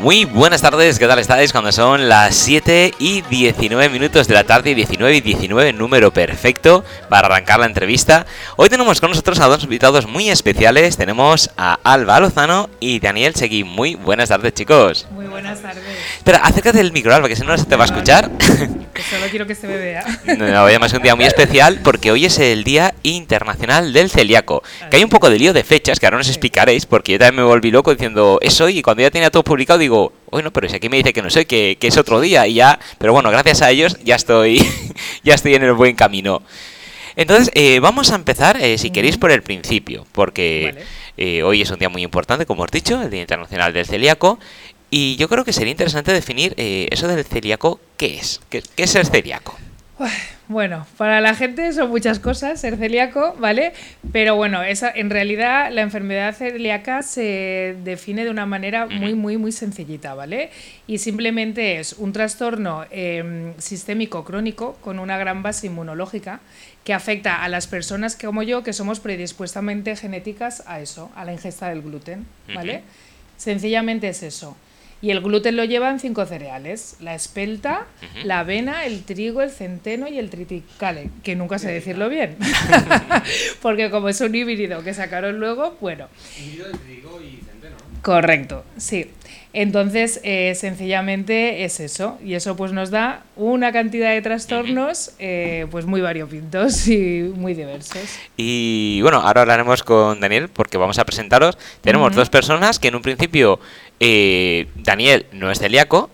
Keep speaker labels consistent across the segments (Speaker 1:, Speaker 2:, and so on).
Speaker 1: Muy buenas tardes, ¿qué tal estáis? Cuando son las 7 y 19 minutos de la tarde, 19 y 19, número perfecto para arrancar la entrevista. Hoy tenemos con nosotros a dos invitados muy especiales. Tenemos a Alba Lozano y Daniel Seguí. Muy buenas tardes, chicos.
Speaker 2: Muy buenas tardes.
Speaker 1: Espera, acércate del micro, Alba, que si no, no se te va a escuchar.
Speaker 2: Que solo quiero que se me vea.
Speaker 1: No, además es un día muy especial porque hoy es el Día Internacional del Celíaco. Que hay un poco de lío de fechas que ahora nos explicaréis porque yo también me volví loco diciendo es hoy y cuando ya tenía todo publicado digo, bueno, pero si aquí me dice que no sé, que, que es otro día y ya, pero bueno, gracias a ellos ya estoy, ya estoy en el buen camino. Entonces, eh, vamos a empezar, eh, si queréis, por el principio, porque
Speaker 2: Vale.
Speaker 1: eh, hoy es un día muy importante, como os he dicho, el Día Internacional del Celíaco, y yo creo que sería interesante definir eh, eso del celíaco, ¿qué es? ¿Qué, qué es el celíaco?
Speaker 2: Bueno, para la gente son muchas cosas ser celíaco, ¿vale? Pero bueno, esa, en realidad la enfermedad celíaca se define de una manera muy, muy, muy sencillita, ¿vale? Y simplemente es un trastorno eh, sistémico crónico con una gran base inmunológica que afecta a las personas que, como yo que somos predispuestamente genéticas a eso, a la ingesta del gluten, ¿vale? Sencillamente es eso. Y el gluten lo llevan cinco cereales: la espelta, la avena, el trigo, el centeno y el triticale, que nunca sé decirlo bien. Porque como es un híbrido que sacaron luego, bueno. Correcto, sí. Entonces, eh, sencillamente es eso. Y eso pues nos da una cantidad de trastornos eh, pues muy variopintos y muy diversos.
Speaker 1: Y bueno, ahora hablaremos con Daniel porque vamos a presentaros. Tenemos dos personas que en un principio eh, Daniel no es celíaco.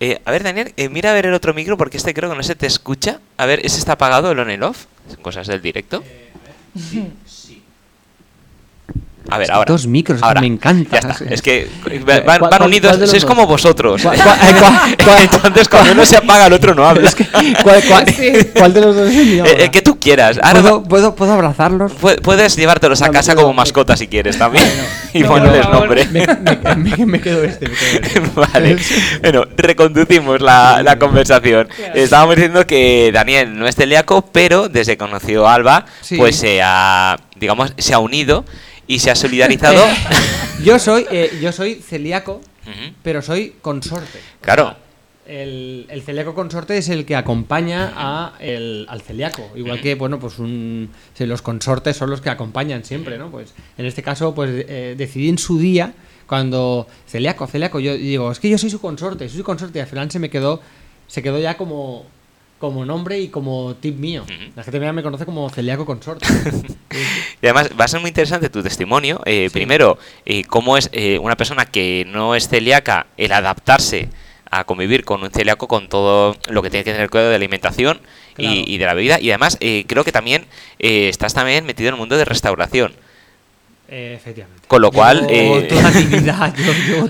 Speaker 1: Eh, a ver, Daniel, eh, mira a ver el otro micro porque este creo que no se te escucha. A ver, ¿ese está apagado, el on and off? Son cosas del directo. A ver, ahora.
Speaker 3: Dos micros,
Speaker 1: ahora.
Speaker 3: me encanta.
Speaker 1: Ya está. Es que van,
Speaker 3: ¿Cuál-
Speaker 1: van
Speaker 3: cuál-
Speaker 1: unidos,
Speaker 3: dos?
Speaker 1: como vosotros.
Speaker 3: ¿Cuál- cuál- eh, cuál-
Speaker 1: Entonces, cuando uno se apaga, el otro no habla.
Speaker 3: ¿Cuál, cuál-
Speaker 2: Sí.
Speaker 3: cuál de los dos es el mío?
Speaker 1: Eh, que tú quieras. Ahora
Speaker 3: ¿Puedo, puedo, puedo abrazarlos?
Speaker 1: Pu- Puedes llevártelos a casa como mascota si quieres también. y
Speaker 2: No,
Speaker 1: ponerles nombre.
Speaker 3: Me, me- me- quedo este. Me quedo este.
Speaker 1: vale. Bueno, reconducimos la, la conversación. Estábamos diciendo que Daniel no es celíaco, pero desde que conoció a Alba,
Speaker 3: Sí.
Speaker 1: pues se ha, digamos, se ha unido y se ha solidarizado.
Speaker 3: Yo soy, eh, yo soy celíaco, pero soy consorte.
Speaker 1: Claro.
Speaker 3: El, el celíaco consorte es el que acompaña a el- al celíaco. Igual que, bueno, pues un, los consortes son los que acompañan siempre, ¿no? Pues en este caso, pues eh, decidí en su día, cuando celíaco, celíaco, yo digo, es que yo soy su consorte, soy su consorte, y al final se me quedó, se quedó ya como, como nombre y como tip mío. La gente ya me conoce como celíaco consorte.
Speaker 1: Y además va a ser muy interesante tu testimonio. Eh, Primero, eh, cómo es eh, una persona que no es celíaca el adaptarse a convivir con un celíaco con todo lo que tiene que tener cuidado de la alimentación y-
Speaker 3: Claro.
Speaker 1: y, de la bebida. Y además eh, creo que también eh, estás también metido en el mundo de restauración.
Speaker 3: Eh, efectivamente.
Speaker 1: Con lo cual, eh,
Speaker 3: vida,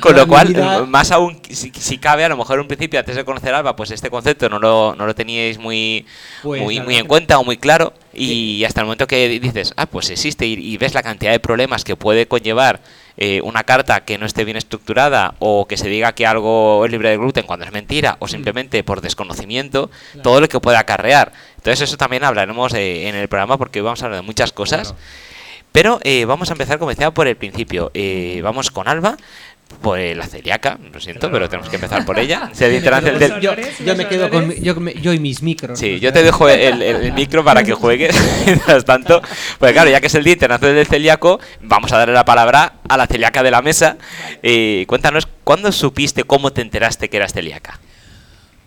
Speaker 1: Con lo cual,
Speaker 3: vida-
Speaker 1: más aún, si, si cabe, a lo mejor en un principio, antes de conocer Alba, pues este concepto no lo, no lo teníais muy,
Speaker 3: Pues,
Speaker 1: muy, muy en cuenta o muy claro. Y hasta el momento que dices, ah, pues existe y, y ves la cantidad de problemas que puede conllevar eh, una carta que no esté bien estructurada o que se diga que algo es libre de gluten cuando es mentira o simplemente por desconocimiento,
Speaker 3: Claro.
Speaker 1: todo lo que puede acarrear. Entonces eso también hablaremos eh, en el programa porque vamos a hablar de muchas cosas. Pero eh, vamos a empezar, como decía, por el principio. Eh, vamos con Alba, por eh, la celíaca, lo siento, pero tenemos que empezar por ella. Se
Speaker 3: Yo me quedo
Speaker 1: del-
Speaker 3: con- yo,
Speaker 2: olores,
Speaker 3: yo
Speaker 2: los
Speaker 3: me quedo con
Speaker 2: olores.
Speaker 3: mi- yo, me- yo y mis micros.
Speaker 1: Sí,
Speaker 3: ¿no?
Speaker 1: yo te dejo el, el- el micro para que juegues, mientras tanto. Pues claro, ya que es el Día Internacional del Celíaco, vamos a darle la palabra a la celíaca de la mesa. Eh, cuéntanos, ¿cuándo supiste, cómo te enteraste que eras celíaca?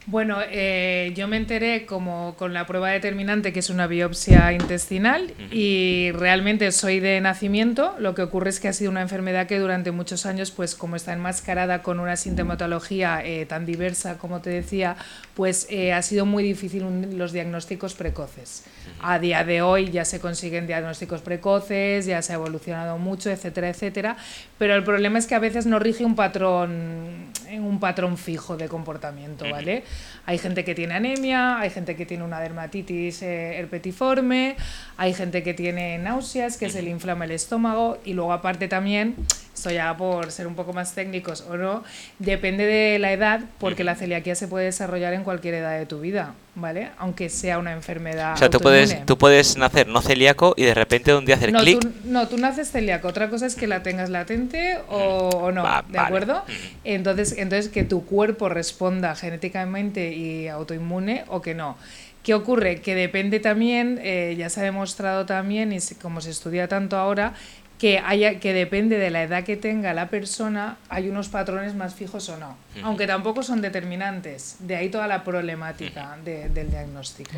Speaker 2: Bueno, eh, yo me enteré como con la prueba determinante que es una biopsia intestinal y realmente soy de nacimiento. Lo que ocurre es que ha sido una enfermedad que durante muchos años, pues como está enmascarada con una sintomatología eh, tan diversa como te decía, pues eh, ha sido muy difícil un- los diagnósticos precoces. A día de hoy ya se consiguen diagnósticos precoces, ya se ha evolucionado mucho, etcétera, etcétera. Pero el problema es que a veces no rige un patrón, un patrón fijo de comportamiento, ¿vale? Hay gente que tiene anemia, hay gente que tiene una dermatitis eh, herpetiforme, hay gente que tiene náuseas, que se le inflama el estómago y luego aparte también esto ya por ser un poco más técnicos o no, depende de la edad, porque la celiaquía se puede desarrollar en cualquier edad de tu vida, ¿vale? Aunque sea una enfermedad.
Speaker 1: O sea, tú puedes, tú puedes nacer no celíaco y de repente un día hacer
Speaker 2: no,
Speaker 1: clic.
Speaker 2: tú, no, tú naces celíaco. Otra cosa es que la tengas latente o, o no,
Speaker 1: Va,
Speaker 2: ¿de
Speaker 1: vale.
Speaker 2: acuerdo? Entonces, entonces, que tu cuerpo responda genéticamente y autoinmune o que no. ¿Qué ocurre? Que depende también, eh, ya se ha demostrado también, y como se estudia tanto ahora, que, haya, que depende de la edad que tenga la persona, hay unos patrones más fijos o no. Aunque tampoco son determinantes. De ahí toda la problemática de- del diagnóstico.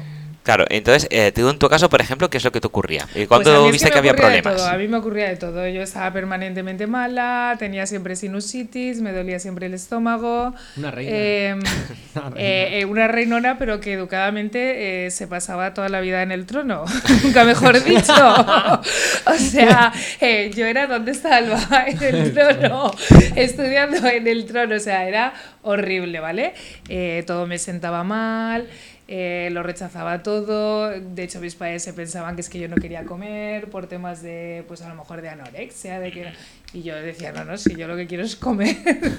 Speaker 1: Claro, entonces, eh, tú en tu caso, por ejemplo, ¿qué es lo que te ocurría? ¿Y
Speaker 2: Pues
Speaker 1: cuándo
Speaker 2: a mí es
Speaker 1: viste
Speaker 2: me
Speaker 1: que, había
Speaker 2: ocurría de
Speaker 1: problemas?
Speaker 2: todo, A mí me ocurría de todo. Yo estaba permanentemente mala, tenía siempre sinusitis, me dolía siempre el estómago.
Speaker 3: Una reina.
Speaker 2: Eh,
Speaker 3: Una reina.
Speaker 2: eh, eh, una reinona, pero que educadamente eh, se pasaba toda la vida en el trono. Nunca mejor dicho. o sea, yo era donde está Alba, en el trono, estudiando en el trono. O sea, era horrible, ¿vale? Eh, todo me sentaba mal. eh, lo rechazaba todo, de hecho mis padres se pensaban que es que yo no quería comer por temas de, pues a lo mejor de anorexia, de que... Y yo decía, no, no, si yo lo que quiero es comer,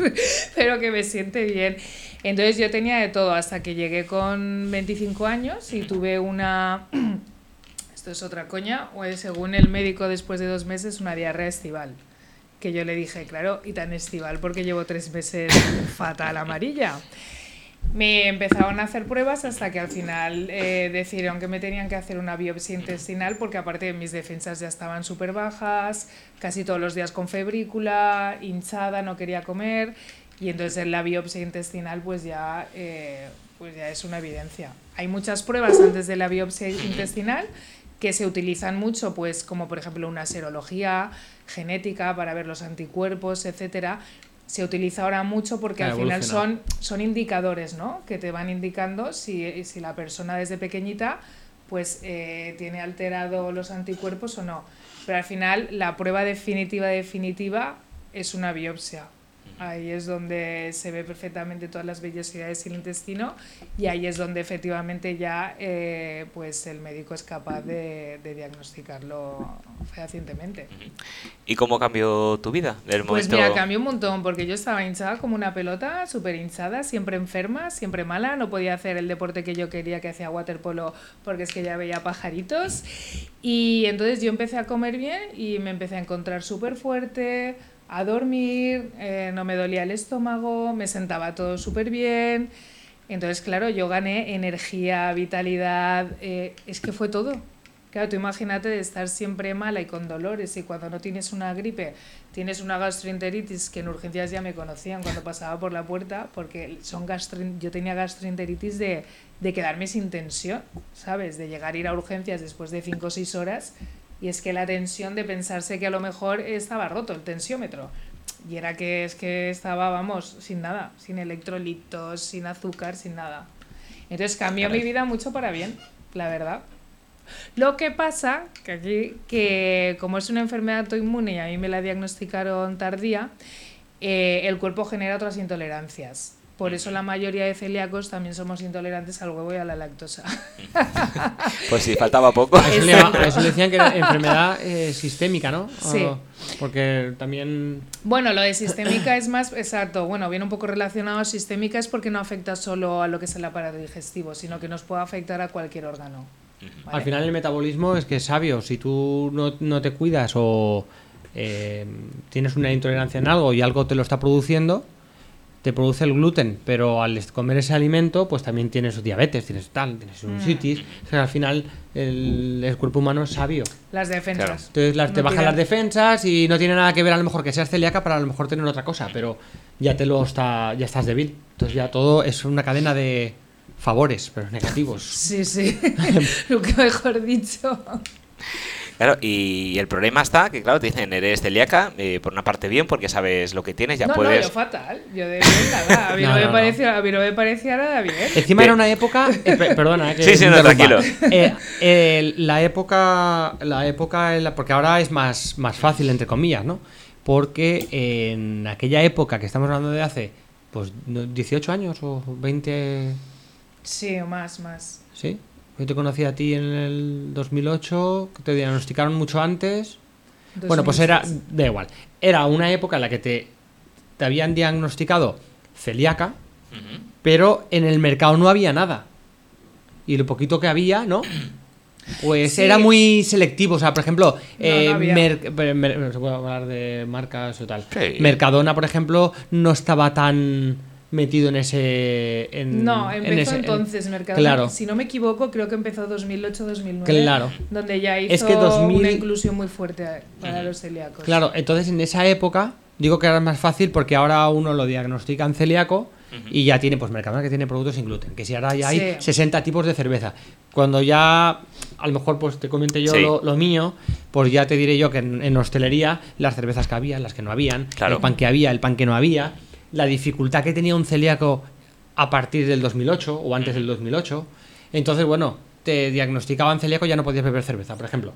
Speaker 2: pero que me siente bien. Entonces yo tenía de todo hasta que llegué con 25 años y tuve una... Esto es otra coña, o es, según el médico después de dos meses, una diarrea estival. Que yo le dije, claro, y tan estival porque llevo tres meses fatal amarilla. Me empezaron a hacer pruebas hasta que al final eh, decidieron que me tenían que hacer una biopsia intestinal porque aparte mis defensas ya estaban súper bajas, casi todos los días con febrícula, hinchada, no quería comer y entonces en la biopsia intestinal pues ya, eh, pues ya es una evidencia. Hay muchas pruebas antes de la biopsia intestinal que se utilizan mucho, pues como por ejemplo una serología genética para ver los anticuerpos, etcétera. Se utiliza ahora mucho porque al final son, son indicadores, ¿no? Que te van indicando si, si la persona desde pequeñita pues eh, tiene alterado los anticuerpos o no. Pero al final la prueba definitiva definitiva es una biopsia. Ahí es donde se ve perfectamente todas las vellosidades del intestino y ahí es donde efectivamente ya eh, pues el médico es capaz de, de diagnosticarlo fehacientemente.
Speaker 1: ¿Y cómo cambió tu vida? Del
Speaker 2: Pues
Speaker 1: momento...
Speaker 2: mira, cambió un montón porque yo estaba hinchada como una pelota, súper hinchada, siempre enferma, siempre mala, no podía hacer el deporte que yo quería que hacía waterpolo porque es que ya veía pajaritos y entonces yo empecé a comer bien y me empecé a encontrar súper fuerte, a dormir, eh, no me dolía el estómago, me sentaba todo súper bien. Entonces, claro, yo gané energía, vitalidad, eh, es que fue todo. Claro, tú imagínate de estar siempre mala y con dolores y cuando no tienes una gripe, tienes una gastroenteritis que en urgencias ya me conocían cuando pasaba por la puerta porque son yo tenía gastroenteritis de, de quedarme sin tensión, ¿sabes? De llegar a ir a urgencias después de 5 o 6 horas y es que la tensión de pensarse que a lo mejor estaba roto el tensiómetro. Y era que es que estaba, vamos, sin nada, sin electrolitos, sin azúcar, sin nada. Entonces cambió mi vida mucho para bien, la verdad. Lo que pasa, que aquí, que como es una enfermedad autoinmune y a mí me la diagnosticaron tardía, eh, el cuerpo genera otras intolerancias. Por eso la mayoría de celíacos también somos intolerantes al huevo y a la lactosa.
Speaker 1: Pues sí, faltaba poco.
Speaker 3: A eso, le, llama- a eso le decían que era enfermedad eh, sistémica, ¿no?
Speaker 2: Sí.
Speaker 3: O- porque también.
Speaker 2: Bueno, lo de sistémica es más, exacto, bueno, viene un poco relacionado a sistémica es porque no afecta solo a lo que es el aparato digestivo, sino que nos puede afectar a cualquier órgano. ¿vale?
Speaker 3: Al final el metabolismo es que es sabio. Si tú no, no te cuidas o eh, tienes una intolerancia en algo y algo te lo está produciendo, te produce el gluten, pero al comer ese alimento, pues también tienes diabetes, tienes tal, tienes
Speaker 2: Mm.
Speaker 3: sinusitis. O sea, al final el, el cuerpo humano es sabio.
Speaker 2: Las defensas.
Speaker 1: Claro.
Speaker 3: Entonces las, te
Speaker 2: No
Speaker 3: bajan
Speaker 2: tiran.
Speaker 3: las defensas y no tiene nada que ver a lo mejor que seas celíaca para a lo mejor tener otra cosa, pero ya te lo está, ya estás débil. Entonces ya todo es una cadena de favores, pero negativos.
Speaker 2: Sí, sí, nunca mejor dicho.
Speaker 1: Claro, y el problema está que, claro, te dicen, eres celíaca, eh, por una parte bien, porque sabes lo que tienes, ya
Speaker 2: no,
Speaker 1: puedes...
Speaker 2: no, yo fatal. Yo de bien nada. A mí no,
Speaker 3: No,
Speaker 2: me, parecía, a mí no me parecía nada bien.
Speaker 3: Encima era una época. eh, pe- perdona, eh, que
Speaker 1: Sí, sí, no, tranquilo.
Speaker 3: Eh, eh, la época. La época. en la- porque ahora es más, más fácil, entre comillas, ¿no? Porque en aquella época que estamos hablando de hace. Pues no, 18 años o 20.
Speaker 2: Sí, o más, más.
Speaker 3: ¿Sí? Yo te conocí a ti en el 2008, que te diagnosticaron mucho antes. Bueno, pues era,
Speaker 2: 2006.
Speaker 3: da igual. Era una época en la que te, te habían diagnosticado celíaca, pero en el mercado no había nada. Y lo poquito que había, ¿no? Pues
Speaker 2: Sí.
Speaker 3: era muy selectivo. O sea, por ejemplo,
Speaker 2: No,
Speaker 3: eh,
Speaker 2: no
Speaker 3: mer- mer- se puede hablar de marcas o tal.
Speaker 1: Sí.
Speaker 3: Mercadona, por ejemplo, no estaba tan metido en ese. en-
Speaker 2: No,
Speaker 3: en
Speaker 2: empezó
Speaker 3: en-
Speaker 2: entonces Mercadona.
Speaker 3: Claro.
Speaker 2: Si no me equivoco, creo que empezó 2008-2009.
Speaker 3: Claro.
Speaker 2: Donde ya hizo
Speaker 3: Es que 2000
Speaker 2: una inclusión muy fuerte para los celíacos.
Speaker 3: Claro, entonces en esa época digo que era más fácil porque ahora uno lo diagnostican celíaco y ya tiene, pues Mercadona que tiene productos sin gluten, que si ahora ya hay
Speaker 2: Sí.
Speaker 3: 60 tipos de cerveza. Cuando ya, a lo mejor pues te comente yo
Speaker 1: Sí.
Speaker 3: lo, lo mío, pues ya te diré yo que en, en hostelería las cervezas que había, las que no habían,
Speaker 1: Claro.
Speaker 3: el pan que había, el pan que no había, la dificultad que tenía un celíaco a partir del 2008 o antes del 2008. Entonces, bueno, te diagnosticaban celíaco y ya no podías beber cerveza, por ejemplo.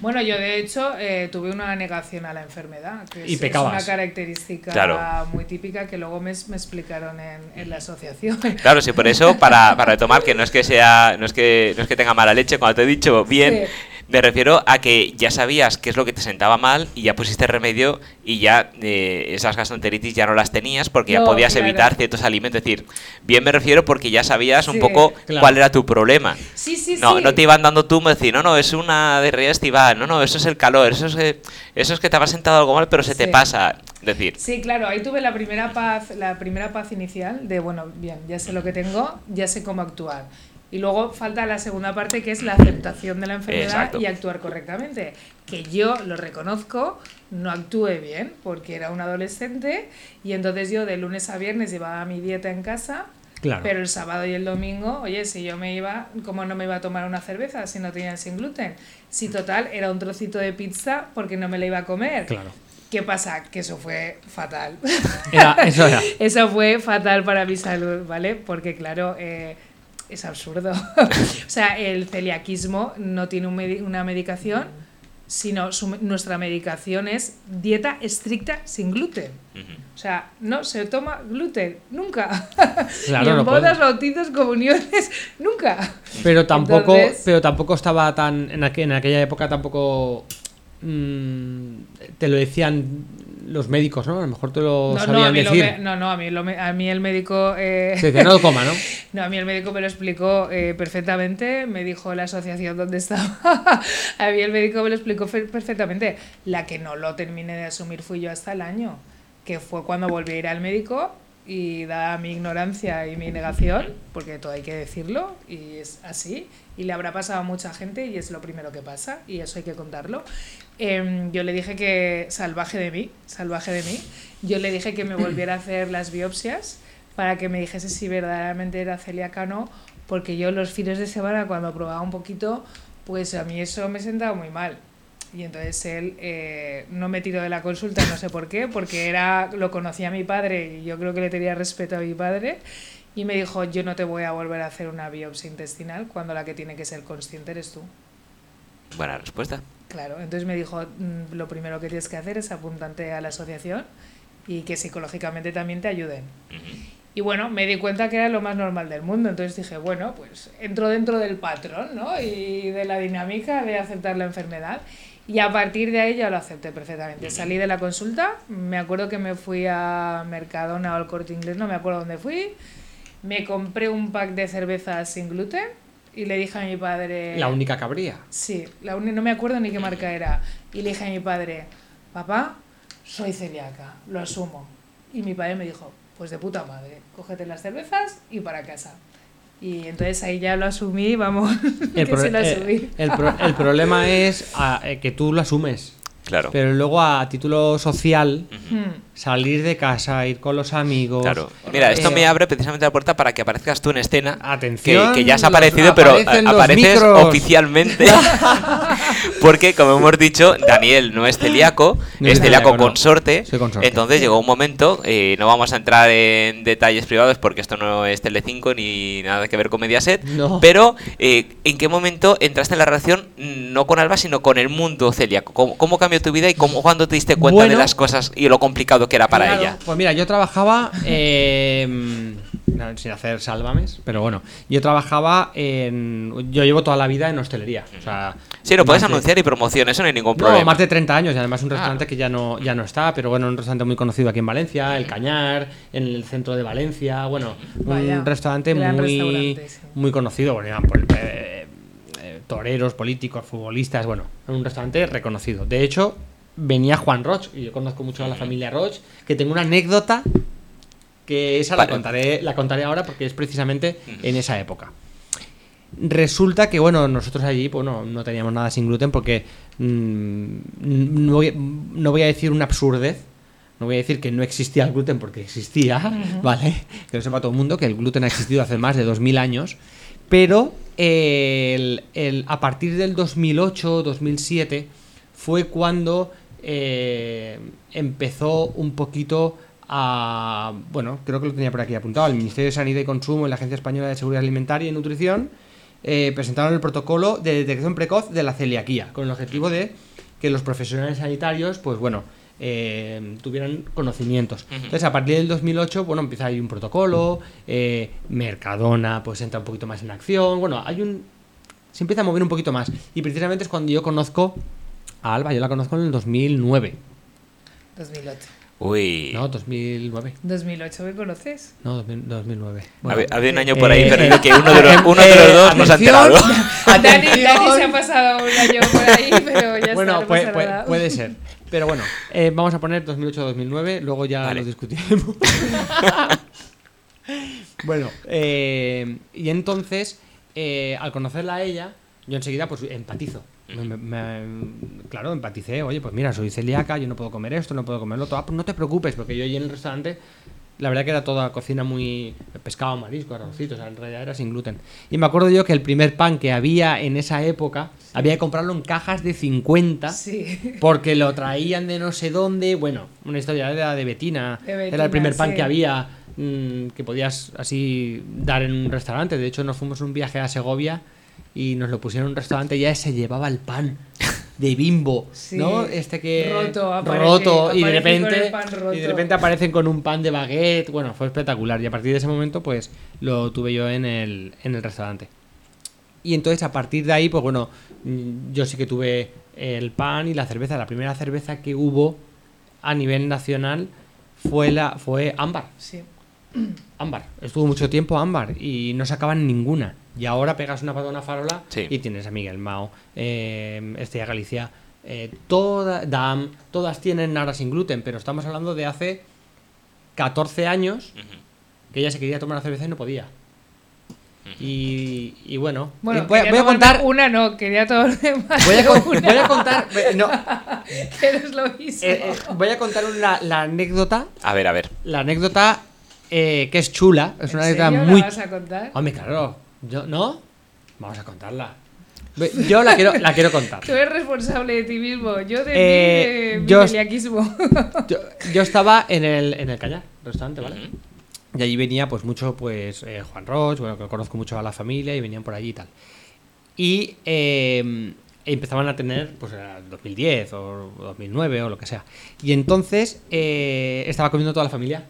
Speaker 2: Bueno, yo de hecho eh, tuve una negación a la enfermedad, que
Speaker 3: Y
Speaker 2: es, es una característica
Speaker 1: Claro.
Speaker 2: muy típica que luego me, me explicaron en, en la asociación.
Speaker 1: Claro, sí, por eso, para, para retomar, que no es que sea, no es que, no es que tenga mala leche, cuando te he dicho bien,
Speaker 2: Sí.
Speaker 1: me refiero a que ya sabías qué es lo que te sentaba mal y ya pusiste remedio y ya eh, esas gastroenteritis ya no las tenías porque ya podías
Speaker 2: claro.
Speaker 1: evitar ciertos alimentos. Es decir, bien me refiero porque ya sabías un poco
Speaker 3: Claro.
Speaker 1: cuál era tu problema.
Speaker 2: Sí, sí,
Speaker 1: No,
Speaker 2: sí.
Speaker 1: no te iban dando tú, me decir, no, no, es una diarrea estival, no, no, eso es el calor, eso es, que- eso es que te habrás sentado algo mal, pero se te pasa. Decir,
Speaker 2: Sí, claro, ahí tuve la primera paz, la primera paz inicial de bueno, bien, ya sé lo que tengo, ya sé cómo actuar. Y luego falta la segunda parte que es la aceptación de la enfermedad
Speaker 1: Exacto.
Speaker 2: y actuar correctamente. Que yo lo reconozco, no actué bien porque era un adolescente y entonces yo de lunes a viernes llevaba mi dieta en casa,
Speaker 3: Claro.
Speaker 2: pero el sábado y el domingo, oye, si yo me iba, ¿cómo no me iba a tomar una cerveza si no tenían sin gluten? Si total era un trocito de pizza porque no me la iba a comer.
Speaker 3: Claro.
Speaker 2: ¿Qué pasa? Que eso fue fatal.
Speaker 3: Era, eso era.
Speaker 2: Eso fue fatal para mi salud, ¿vale? Porque claro, eh, es absurdo. o sea, el celiaquismo no tiene un una medicación, sino su- nuestra medicación es dieta estricta sin gluten. O sea, no se toma gluten, nunca.
Speaker 3: Claro,
Speaker 2: Ni en
Speaker 3: no
Speaker 2: bodas, bautizos, comuniones, nunca.
Speaker 3: Pero tampoco,
Speaker 2: Entonces-
Speaker 3: pero tampoco estaba tan. En, aqu- en aquella época tampoco. Mm, te lo decían los médicos, ¿no? A lo mejor te lo
Speaker 2: No, no, a
Speaker 3: sabían
Speaker 2: lo
Speaker 3: decir.
Speaker 2: me- no, no, a mí, lo me- a mí el médico... eh,
Speaker 3: Se decía, no lo coma, ¿no?
Speaker 2: No, a mí el médico me lo explicó eh, perfectamente, me dijo la asociación donde estaba. a mí el médico me lo explicó fe- perfectamente. La que no lo terminé de asumir fui yo hasta el año, que fue cuando volví a ir al médico y dada mi ignorancia y mi negación, porque todo hay que decirlo y es así, y le habrá pasado a mucha gente y es lo primero que pasa y eso hay que contarlo. Em, yo le dije que, salvaje de mí, salvaje de mí, yo le dije que me volviera a hacer las biopsias para que me dijese si verdaderamente era celíaca o no, porque yo los fines de semana cuando probaba un poquito, pues a mí eso me sentaba muy mal. Y entonces él eh, no me tiró de la consulta, no sé por qué, porque era lo conocía mi padre y yo creo que le tenía respeto a mi padre. Y me dijo, yo no te voy a volver a hacer una biopsia intestinal cuando la que tiene que ser consciente eres tú.
Speaker 1: buena respuesta.
Speaker 2: Claro, entonces me dijo, "Mm, lo primero que tienes que hacer es apuntarte a la asociación y que psicológicamente también te ayuden. Y bueno, me di cuenta que era lo más normal del mundo, entonces dije, bueno, pues entro dentro del patrón, ¿no? Y de la dinámica de aceptar la enfermedad. Y a partir de ahí ya lo acepté perfectamente. Salí de la consulta, me acuerdo que me fui a Mercadona o al Corte Inglés, no me acuerdo dónde fui. Me compré un pack de cervezas sin gluten y le dije a mi padre...
Speaker 3: La única que habría.
Speaker 2: Sí, la uni- no me acuerdo ni qué marca era. Y le dije a mi padre, papá, soy celíaca, lo asumo. Y mi padre me dijo, pues de puta madre, cógete las cervezas y para casa. Y entonces ahí ya lo asumí, vamos,
Speaker 3: El,
Speaker 2: que se lo
Speaker 3: eh,
Speaker 2: asumí.
Speaker 3: el pro- el problema es ah, eh, que tú lo asumes.
Speaker 1: Claro.
Speaker 3: Pero luego a título social.
Speaker 2: Hmm.
Speaker 3: Salir de casa, ir con los amigos.
Speaker 1: Claro. Mira, esto
Speaker 3: eh,
Speaker 1: me abre precisamente la puerta para que aparezcas tú en escena.
Speaker 3: Atención,
Speaker 1: que ya has
Speaker 3: los-
Speaker 1: aparecido, pero a- apareces
Speaker 3: micros.
Speaker 1: oficialmente. Porque, como hemos dicho, Daniel no es celíaco,
Speaker 3: No
Speaker 1: es celíaco
Speaker 3: celíaco, no.
Speaker 1: consorte.
Speaker 3: Soy consorte.
Speaker 1: Entonces llegó un momento, eh, no vamos a entrar en detalles privados porque esto no es Telecinco ni nada que ver con Mediaset.
Speaker 3: No.
Speaker 1: Pero, eh, ¿en qué momento entraste en la relación no con Alba, sino con el mundo celíaco? ¿Cómo, cómo cambió tu vida y cómo, cuándo te diste cuenta de las cosas y lo complicado que era para
Speaker 3: Claro,
Speaker 1: ella?
Speaker 3: Pues mira, yo trabajaba. eh, no, sin hacer sálvames, pero bueno, yo trabajaba en... Yo llevo toda la vida en hostelería. O sea,
Speaker 1: Sí, lo puedes
Speaker 3: de-
Speaker 1: anunciar y promoción, eso no hay ningún
Speaker 3: No,
Speaker 1: problema.
Speaker 3: más de 30 años y además un
Speaker 1: Ah.
Speaker 3: restaurante que ya no, ya no está, pero bueno, un restaurante muy conocido aquí en Valencia, El Cañar, en el centro de Valencia, bueno,
Speaker 2: Vaya,
Speaker 3: un restaurante muy,
Speaker 2: restaurante, sí.
Speaker 3: muy conocido, bueno, por- eh, eh, toreros, políticos, futbolistas, bueno, un restaurante reconocido. De hecho, venía Juan Roch, y yo conozco mucho a la familia Roch, que tengo una anécdota que esa la contaré, la contaré ahora porque es precisamente en esa época. Resulta que, bueno, nosotros allí pues, no, no teníamos nada sin gluten porque mm, no, voy, no voy a decir una absurdez, no voy a decir que no existía el gluten porque existía, ¿vale? Que lo sepa todo el mundo, que el gluten ha existido hace más de 2000 años, pero eh, el- el- a partir del 2008, 2007, fue cuando eh, empezó un poquito a. Bueno, creo que lo tenía por aquí apuntado. El Ministerio de Sanidad y Consumo y la Agencia Española de Seguridad Alimentaria y Nutrición eh, presentaron el protocolo de detección precoz de la celiaquía, con el objetivo de que los profesionales sanitarios, pues bueno, eh, tuvieran conocimientos. Entonces, a partir del 2008, bueno, empieza ahí un protocolo, eh, Mercadona, pues entra un poquito más en acción, bueno, hay un... Se empieza a mover un poquito más. Y precisamente es cuando yo conozco a Alba, yo la conozco en el 2009.
Speaker 2: 2008.
Speaker 1: Uy.
Speaker 3: No, 2009.
Speaker 2: 2008 me conoces.
Speaker 3: No, 2000 2009.
Speaker 1: Había- había un año por ahí
Speaker 3: eh,
Speaker 1: perdido
Speaker 3: eh,
Speaker 1: que uno de los,
Speaker 3: eh,
Speaker 1: uno de los
Speaker 3: eh,
Speaker 1: dos nos ha enterado.
Speaker 2: Dani. Dani se ha pasado un año por ahí, pero ya
Speaker 3: bueno,
Speaker 2: está, no
Speaker 3: puede, puede- ser. Pero bueno, eh, vamos a poner 2008-2009, luego ya
Speaker 1: Vale.
Speaker 3: lo discutiremos. bueno, eh, y entonces, eh, al conocerla a ella, yo enseguida pues empatizo. Me- me- me- claro, empaticé, oye, pues mira, soy celíaca, yo no puedo comer esto, no puedo comer lo otro. Ah, pues no te preocupes, porque yo allí en el restaurante, la verdad que era toda cocina muy pescado, marisco, arrocitos, o sea, en realidad era sin gluten. Y me acuerdo yo que el primer pan que había en esa época, había que comprarlo en cajas de 50.
Speaker 2: Sí.
Speaker 3: Porque lo traían de no sé dónde. Bueno, una historia era de Betina.
Speaker 2: De Betina,
Speaker 3: era el primer pan
Speaker 2: sí.
Speaker 3: que había mm, que podías así dar en un restaurante. De hecho, nos fuimos un viaje a Segovia y nos lo pusieron en un restaurante y ya se llevaba el pan de bimbo,
Speaker 2: Sí.
Speaker 3: ¿no? Este que
Speaker 2: Roto, aparece-
Speaker 3: roto y de repente
Speaker 2: roto.
Speaker 3: y de repente aparecen con un pan de baguette. Bueno, fue espectacular y a partir de ese momento pues lo tuve yo en el en el restaurante. Y entonces a partir de ahí, pues bueno, mm, yo sí que tuve el pan y la cerveza. La primera cerveza que hubo a nivel nacional fue la fue ámbar.
Speaker 2: Sí.
Speaker 3: Ámbar. Estuvo mucho tiempo ámbar y no sacaban ninguna. Y ahora pegas una pata a una farola
Speaker 1: Sí.
Speaker 3: y tienes a Miguel Mao, eh, Estrella Galicia, eh, toda, DAM, todas tienen nada sin gluten, pero estamos hablando de hace 14 años que ella se quería tomar una cerveza y no podía. Y, y bueno,
Speaker 2: Bueno,
Speaker 3: eh, voy, a- voy contar.
Speaker 2: Una no, quería tomarme más
Speaker 3: Voy a,
Speaker 2: de
Speaker 3: con-
Speaker 2: una,
Speaker 3: voy a contar. No,
Speaker 2: que no es lo mismo.
Speaker 3: eh, eh, voy a contar una- la anécdota.
Speaker 1: A ver, a ver.
Speaker 3: La anécdota eh, que es chula. Es
Speaker 2: ¿En
Speaker 3: una
Speaker 2: serio
Speaker 3: muy.
Speaker 2: la vas a contar?
Speaker 3: Hombre, claro. Yo, ¿No? Vamos a contarla. Yo la quiero, la quiero contar.
Speaker 2: Tú eres responsable de ti mismo, yo de
Speaker 3: Eh,
Speaker 2: mi
Speaker 3: yo-. Yo, yo estaba en el, en el Cañar, restaurante, ¿vale?
Speaker 1: Ujú.
Speaker 3: Y allí venía pues mucho pues eh, Juan Roch, bueno, que conozco mucho a la familia y venían por allí y tal. Y eh, empezaban a tener, pues era el 2010 o 2009 o lo que sea. Y entonces eh, estaba comiendo toda la familia.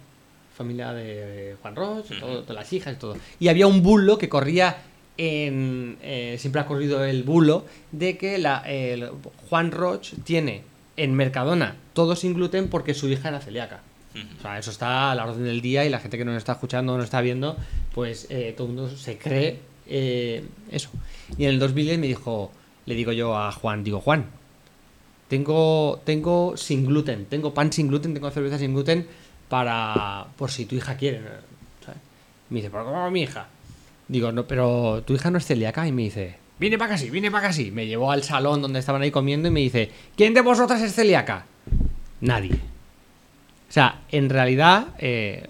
Speaker 3: Familia de Juan Roch, todo- todas las hijas y todo. Y había un bulo que corría en... eh, siempre ha corrido el bulo de que la, el Juan Roch tiene en Mercadona todo sin gluten porque su hija era celíaca. O sea, eso está a la orden del día y la gente que nos está escuchando o nos está viendo, pues eh, todo el mundo se cree eh, eso. Y en el 2010 me dijo, le digo yo a Juan, digo, Juan, tengo, tengo sin gluten, tengo pan sin gluten, tengo cerveza sin gluten para, por si tu hija quiere. ¿sabes? Me dice, ¿pero cómo mi hija? Digo, no, pero tu hija no es celíaca y me dice, vine para acá, sí, vine para acá, sí. Me llevó al salón donde estaban ahí comiendo y me dice, ¿quién de vosotras es celíaca? Nadie. O sea, en realidad, eh,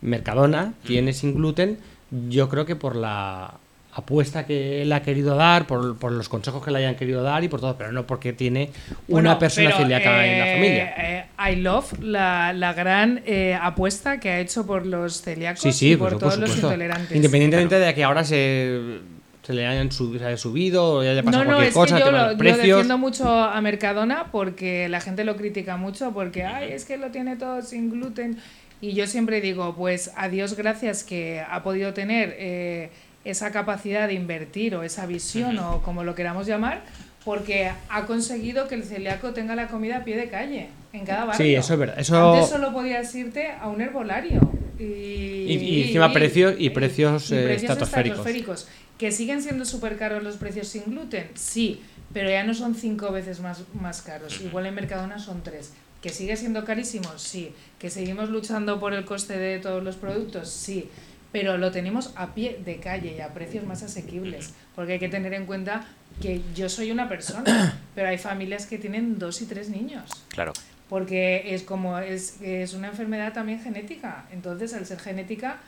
Speaker 3: Mercadona tiene sin gluten, yo creo que por la apuesta que él ha querido dar, por, por los consejos que le hayan querido dar y por todo, pero no porque tiene una
Speaker 2: Bueno,
Speaker 3: persona celíaca en la
Speaker 2: eh,
Speaker 3: familia.
Speaker 2: eh, I love la, la gran eh, apuesta que ha hecho por los celíacos
Speaker 3: Sí, sí,
Speaker 2: y por todos los intolerantes.
Speaker 3: Independientemente de que ahora se, se le hayan sub- se haya subido o haya pasado
Speaker 2: No, no,
Speaker 3: cualquier
Speaker 2: es
Speaker 3: cosa,
Speaker 2: que yo, lo,
Speaker 3: precios.
Speaker 2: defiendo mucho a Mercadona porque la gente lo critica mucho porque, ay, es que lo tiene todo sin gluten. Y yo siempre digo, pues a Dios gracias que ha podido tener eh, esa capacidad de invertir o esa visión o como lo queramos llamar, porque ha conseguido que el celíaco tenga la comida a pie de calle, en cada barrio.
Speaker 3: Sí, eso es verdad. Eso...
Speaker 2: Antes solo podías irte a un herbolario. Y,
Speaker 3: y, encima precios y precios, eh,
Speaker 2: estratosféricos. ¿Que siguen siendo súper caros los precios sin gluten? Sí, pero ya no son cinco veces más, más caros. Igual en Mercadona son tres. ¿Que sigue siendo carísimo? Sí. ¿Que seguimos luchando por el coste de todos los productos? Sí. Pero lo tenemos a pie de calle y a precios más asequibles. Porque hay que tener en cuenta que yo soy una persona, pero hay familias que tienen dos y tres niños.
Speaker 1: Claro.
Speaker 2: Porque es como, es, es una enfermedad también genética. Entonces, al ser genética,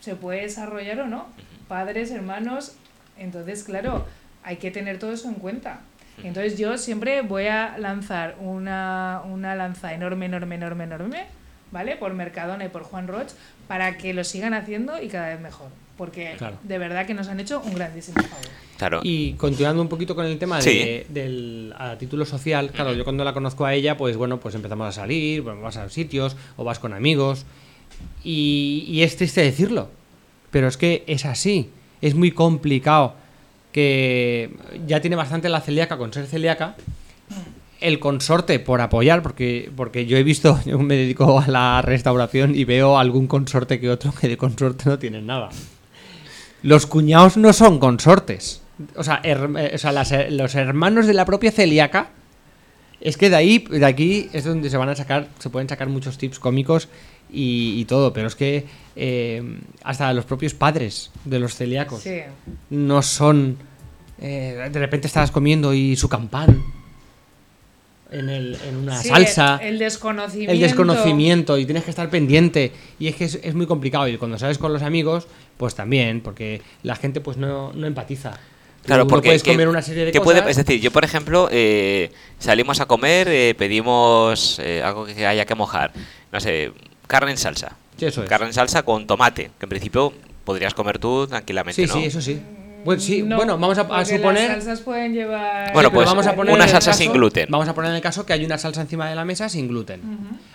Speaker 2: se puede desarrollar o no. Padres, hermanos. Entonces, claro, hay que tener todo eso en cuenta. Entonces yo siempre voy a lanzar una, una lanza enorme, enorme, enorme, enorme, ¿vale? Por Mercadona y por Juan Roch, para que lo sigan haciendo y cada vez mejor. Porque de verdad que nos han hecho un grandísimo favor.
Speaker 1: Claro.
Speaker 3: Y continuando un poquito con el tema de, del a título social, claro, yo cuando la conozco a ella, pues bueno, pues empezamos a salir, pues vas a sitios o vas con amigos. Y, y es triste decirlo, pero es que es así. Es muy complicado que ya tiene bastante la celíaca con ser celíaca. El consorte por apoyar, porque, porque yo he visto, yo me dedico a la restauración y veo algún consorte que otro que de consorte no tienen nada. Los cuñados no son consortes. O sea, eh, los hermanos de la propia celíaca. Es que de ahí, de aquí es donde se van a sacar, se pueden sacar muchos tips cómicos y, todo, pero es que eh, hasta los propios padres de los celíacos no son... Eh, de repente estás comiendo y su campán en, el, en una salsa.
Speaker 2: El, desconocimiento.
Speaker 3: El desconocimiento y tienes que estar pendiente. Y es que es, muy complicado. Y cuando sales con los amigos, pues también, porque la gente pues no, no empatiza.
Speaker 1: Claro, porque
Speaker 3: puedes comer una serie de cosas.
Speaker 1: es decir, yo por ejemplo eh, salimos a comer, pedimos algo que haya que mojar, no sé, carne en salsa.
Speaker 3: eso
Speaker 1: Carne en salsa con tomate, que en principio podrías comer tú tranquilamente,
Speaker 3: sí, Sí, eso sí. Bueno, sí, bueno, vamos a, suponer.
Speaker 2: Las salsas pueden llevar.
Speaker 1: Bueno, pues vamos a poner una salsa sin gluten.
Speaker 3: Vamos a poner en el caso que hay una salsa encima de la mesa sin gluten.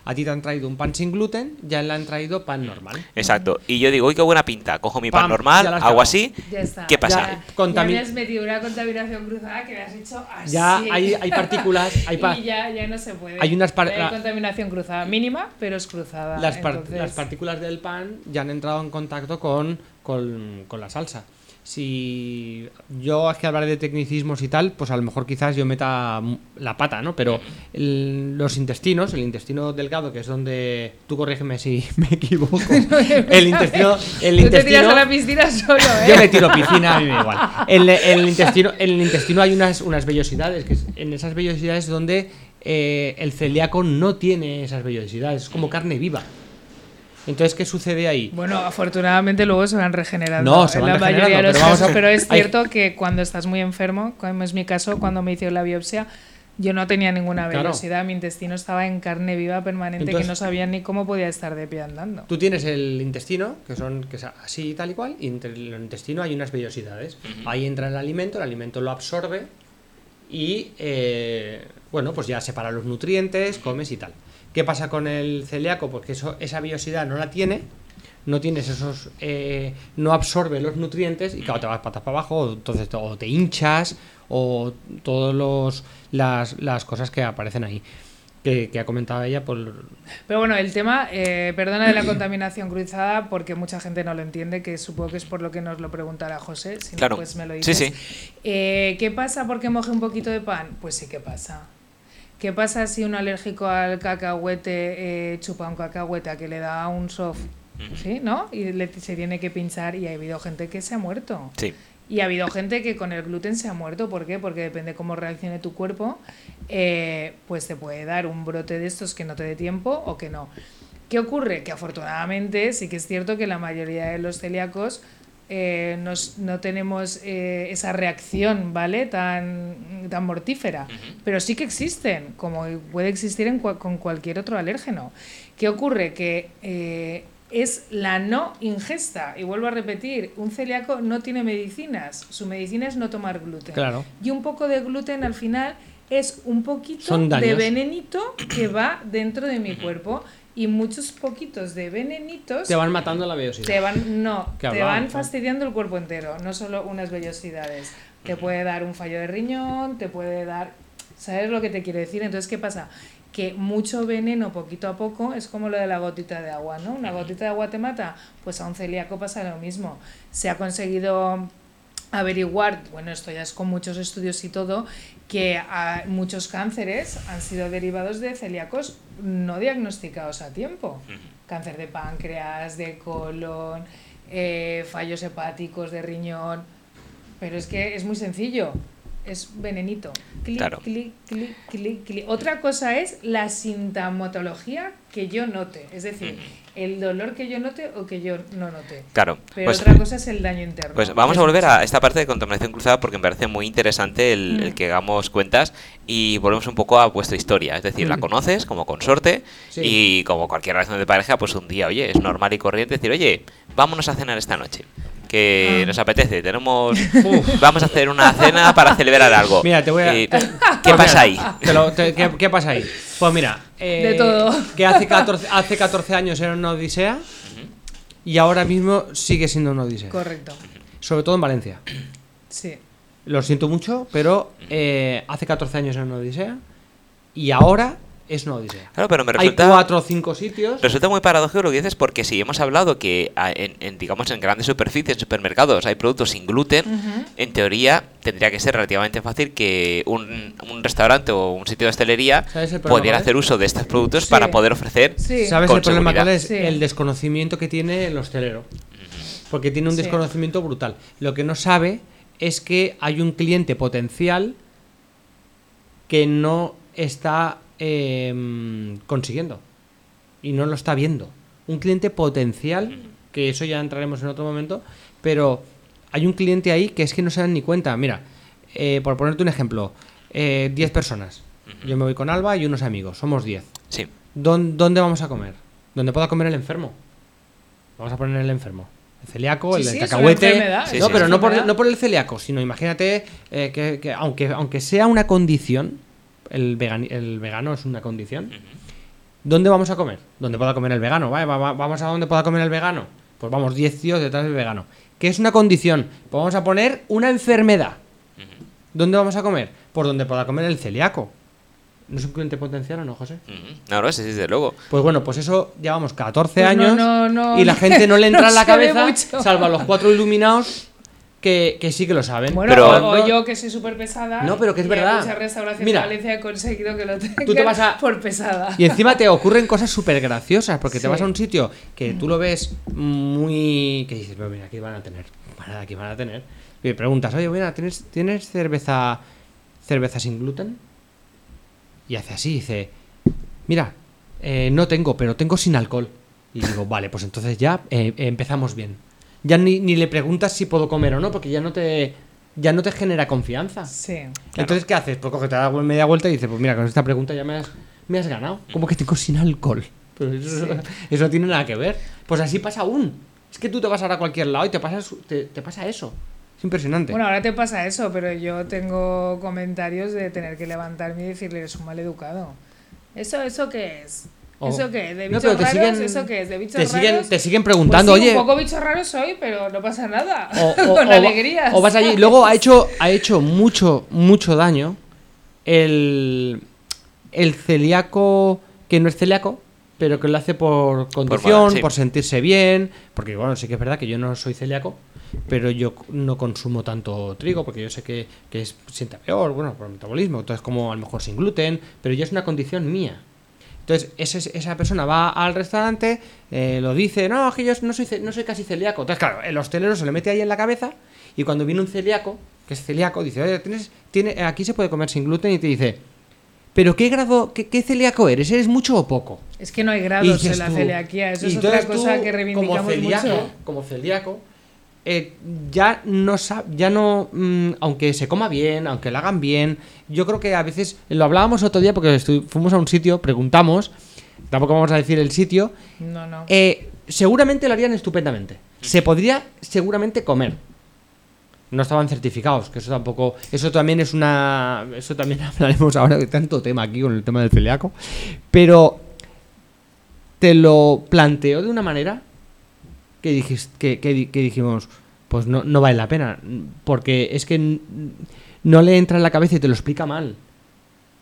Speaker 3: A ti te han traído un pan sin gluten, ya le han traído pan normal.
Speaker 1: Exacto. Y yo digo, uy, qué buena pinta. Cojo mi pan normal, hago así.
Speaker 2: Ya está.
Speaker 1: ¿Qué pasa?
Speaker 2: Ya, ya me has metido una contaminación cruzada que me has hecho así.
Speaker 3: Ya hay, hay partículas. Hay
Speaker 2: y ya, ya no se puede.
Speaker 3: Hay unas
Speaker 2: hay contaminación cruzada mínima, pero es cruzada.
Speaker 3: Las, las partículas del pan ya han entrado en contacto con, con, con la salsa si yo es que hablar de tecnicismos y tal, pues a lo mejor quizás yo meta la pata, ¿no? Pero los intestinos, el intestino delgado, que es donde tú corrígeme si me equivoco. el intestino, el intestino. Te
Speaker 2: tiras a la piscina solo, ¿eh?
Speaker 3: Yo me tiro piscina, a mí me da igual. En el intestino, en el intestino hay unas, unas vellosidades, que en esas vellosidades donde eh, el celíaco no tiene esas vellosidades, es como carne viva. Entonces, ¿qué sucede ahí?
Speaker 2: Bueno, afortunadamente luego se van regenerando.
Speaker 3: No, se van la mayoría de los
Speaker 2: pero casos, pero es cierto que cuando estás muy enfermo, como es mi caso, cuando me hicieron la biopsia, yo no tenía ninguna velocidad, mi intestino estaba en carne viva permanente que no sabía ni cómo podía estar de pie andando.
Speaker 3: Tú tienes el intestino, que son que es así tal y cual, y entre el intestino hay unas vellosidades. Ahí entra el alimento, el alimento lo absorbe y, eh, bueno, pues ya separa los nutrientes, comes y tal. ¿Qué pasa con el celíaco? Porque eso, esa biosidad no la tiene, no tienes esos, eh, no absorbe los nutrientes y claro, te vas patas para abajo, entonces o te hinchas o todas las, las cosas que aparecen ahí. Que, ha comentado ella por...
Speaker 2: Pero bueno, el tema, eh, perdona de la contaminación cruzada, porque mucha gente no lo entiende, que supongo que es por lo que nos lo preguntará José, si no, pues me lo dices.
Speaker 1: Sí, sí.
Speaker 2: Eh, ¿Qué pasa porque moje un poquito de pan? Pues sí que pasa. ¿Qué pasa si un alérgico al cacahuete eh, chupa un cacahuete a que le da un soft? ¿Sí? ¿No? Y se tiene que pinchar y ha habido gente que se ha muerto.
Speaker 1: Sí.
Speaker 2: Y ha habido gente que con el gluten se ha muerto. ¿Por qué? Porque depende cómo reaccione tu cuerpo, eh, pues te puede dar un brote de estos que no te dé tiempo o que no. ¿Qué ocurre? Que afortunadamente sí que es cierto que la mayoría de los celíacos eh, no tenemos eh, esa reacción, ¿vale? Tan, tan mortífera. Pero sí que existen, como puede existir en con cualquier otro alérgeno. ¿Qué ocurre? Que eh, es la no ingesta. Y vuelvo a repetir, un celíaco no tiene medicinas. Su medicina es no tomar gluten.
Speaker 3: Claro.
Speaker 2: Y un poco de gluten al final es un poquito de venenito que va dentro de mi cuerpo y muchos poquitos de venenitos
Speaker 3: Te van matando la vellosidad.
Speaker 2: te van, no, te van fastidiando el cuerpo entero, no solo unas vellosidades. Te puede dar un fallo de riñón, te puede dar... ¿Sabes lo que te quiero decir? Entonces, ¿qué pasa? Que mucho veneno poquito a poco es como lo de la gotita de agua, ¿no? Una gotita de agua te mata, pues a un celíaco pasa lo mismo. Se ha conseguido averiguar, bueno, esto ya es con muchos estudios y todo, que muchos cánceres han sido derivados de celíacos no diagnosticados a tiempo. Cáncer de páncreas, de colon, eh, fallos hepáticos de riñón. Pero es que es muy sencillo. Es venenito. Clic,
Speaker 1: Claro.
Speaker 2: clic, clic, clic, clic. Otra cosa es la sintomatología que yo note. Es decir, el dolor que yo note o que yo no note.
Speaker 1: Claro.
Speaker 2: Pero
Speaker 1: Pues,
Speaker 2: otra cosa es el daño interno.
Speaker 1: Pues vamos a volver a esta parte de contaminación cruzada porque me parece muy interesante el, el
Speaker 2: Mm.
Speaker 1: que hagamos cuentas y volvemos un poco a vuestra historia. Es decir, la
Speaker 3: Mm.
Speaker 1: conoces como consorte
Speaker 3: Sí.
Speaker 1: y como cualquier relación de pareja, pues un día, oye, es normal y corriente decir, oye, vámonos a cenar esta noche. Que
Speaker 2: Ah.
Speaker 1: nos apetece, tenemos. vamos a hacer una cena para celebrar algo.
Speaker 3: Mira, te voy a-
Speaker 1: Eh, ¿Qué
Speaker 3: Pues
Speaker 1: pasa
Speaker 3: mira,
Speaker 1: ahí?
Speaker 3: te lo- te- ¿qué, qué pasa ahí? Pues mira, eh,
Speaker 2: De todo.
Speaker 3: que hace 14, hace 14 años era una odisea y ahora mismo sigue siendo una odisea.
Speaker 2: Correcto.
Speaker 3: Sobre todo en Valencia.
Speaker 2: Sí.
Speaker 3: Lo siento mucho, pero eh, hace 14 años era una odisea y ahora es una odisea.
Speaker 1: Claro, pero me
Speaker 3: Hay
Speaker 1: resulta.
Speaker 3: cuatro o cinco sitios.
Speaker 1: Resulta muy paradójico lo que dices porque si hemos hablado que a- en, en, digamos en grandes superficies, en supermercados hay productos sin gluten, en teoría tendría que ser relativamente fácil que un, un restaurante o un sitio de hostelería
Speaker 3: ¿Sabes el problema
Speaker 1: pudiera hacer uso de estos productos
Speaker 2: Sí.
Speaker 1: para poder ofrecer.
Speaker 2: Sí.
Speaker 3: ¿Sabes
Speaker 1: con
Speaker 3: el problema cuál es?
Speaker 2: Sí.
Speaker 3: El desconocimiento que tiene el hostelero. Porque tiene un
Speaker 2: Sí.
Speaker 3: desconocimiento brutal. Lo que no sabe es que hay un cliente potencial que no está eh, consiguiendo. Y no lo está viendo. Un cliente potencial, que eso ya entraremos en otro momento, pero hay un cliente ahí que es que no se dan ni cuenta. Mira, eh, por ponerte un ejemplo, eh, 10 personas. Yo me voy con Alba y unos amigos, somos 10.
Speaker 1: Sí.
Speaker 3: ¿Dón- ¿Dónde vamos a comer? ¿Dónde pueda comer el enfermo? Vamos a poner el enfermo. El celíaco,
Speaker 2: Sí,
Speaker 3: el del cacahuete. no, pero no por, no por el celíaco, sino imagínate eh, que, que aunque, aunque sea una condición, el, vegano es una condición. ¿Dónde vamos a comer? ¿Dónde pueda comer el vegano? Vale, va- va- vamos a donde pueda comer el vegano. Pues vamos 10 tíos detrás del vegano. ¿Qué es una condición? Pues vamos a poner una enfermedad. ¿Dónde vamos a comer? Por donde pueda comer el celíaco. ¿No es un cliente potencial o no, José?
Speaker 1: Ujú. No, no, sí, sí, desde luego.
Speaker 3: Pues bueno, pues eso llevamos 14
Speaker 2: Pues
Speaker 3: años
Speaker 2: no, no,
Speaker 3: y la gente no le entra
Speaker 2: no
Speaker 3: en la cabeza,
Speaker 2: mucho.
Speaker 3: salvo a los cuatro iluminados que, que sí que lo saben.
Speaker 2: Bueno,
Speaker 1: Pero-
Speaker 2: o, yo que soy súper pesada.
Speaker 3: No, pero que es
Speaker 2: y hay
Speaker 3: verdad.
Speaker 2: muchas restauraciones
Speaker 3: Mira,
Speaker 2: en Valencia he conseguido que lo tengan
Speaker 3: tú te vas a-
Speaker 2: por pesada.
Speaker 3: Y encima te ocurren cosas súper graciosas, porque te vas a un sitio que tú lo ves muy... que dices, "Pero mira, aquí van a tener, para aquí van a tener. Y preguntas, oye, mira, ¿tienes, ¿tienes cerveza, cerveza sin gluten? Y hace así, dice, mira, eh, no tengo, pero tengo sin alcohol. Y digo, vale, pues entonces ya eh, empezamos bien. Ya ni, ni le preguntas si puedo comer o no, porque ya no te, ya no te genera confianza.
Speaker 2: Sí.
Speaker 3: Entonces, ¿qué haces? Pues coge, te da media vuelta y dices, pues mira, con esta pregunta ya me has, me has ganado. ¿Cómo que tengo sin alcohol? Pero eso, eso no tiene nada que ver. Pues así pasa aún. Es que tú te vas ahora a cualquier lado y te pasa, su- te, te pasa eso. Es impresionante.
Speaker 2: Bueno, ahora te pasa eso, pero yo tengo comentarios de tener que levantarme y decirle, eres un mal educado. ¿Eso, eso qué es?
Speaker 3: Oh.
Speaker 2: ¿Eso qué? ¿De bichos raros?
Speaker 3: siguen-
Speaker 2: ¿Eso qué es? ¿De bichos
Speaker 3: te, siguen,
Speaker 2: raros?
Speaker 3: te siguen preguntando,
Speaker 2: Pues sí,
Speaker 3: oye.
Speaker 2: un poco bicho raro soy, pero no pasa nada.
Speaker 3: o, o-
Speaker 2: Con
Speaker 3: o va-
Speaker 2: alegría.
Speaker 3: o vas allí. Luego ha hecho, ha hecho mucho, mucho daño el, el celíaco que no es celíaco, pero que lo hace por condición,
Speaker 1: sí.
Speaker 3: por sentirse bien. Porque, bueno, sí que es verdad que yo no soy celíaco, pero yo no consumo tanto trigo porque yo sé que, que es, sienta peor, bueno, por el metabolismo. Entonces, como a lo mejor sin gluten, pero ya es una condición mía. Entonces, ese- esa persona va al restaurante, eh, lo dice, no, es que yo no soy, no soy casi celíaco. Entonces, claro, el hostelero se le mete ahí en la cabeza y cuando viene un celíaco, que es celíaco, dice, oye, ¿tienes, tiene, aquí se puede comer sin gluten y te dice, pero ¿qué grado, qué, qué celíaco eres? ¿Eres mucho o poco?
Speaker 2: Es que no hay grados en la
Speaker 3: tú-
Speaker 2: celiaquía. Eso es otra cosa
Speaker 3: tú,
Speaker 2: que reivindicamos
Speaker 3: como celíaco,
Speaker 2: mucho.
Speaker 3: Como celíaco, eh, ya no ya no, mm, aunque se coma bien, aunque lo hagan bien, yo creo que a veces, lo hablábamos otro día porque fuimos a un sitio, preguntamos, tampoco vamos a decir el sitio,
Speaker 2: No, no.
Speaker 3: eh, seguramente lo harían estupendamente. Se podría seguramente comer. No estaban certificados, que eso tampoco. Eso también es una. Eso también hablaremos ahora de tanto tema aquí con el tema del celíaco. Pero te lo planteó de una manera que, dijis- que, que di- que dijimos, pues no, no vale la pena, porque es que no le entra en la cabeza y te lo explica mal.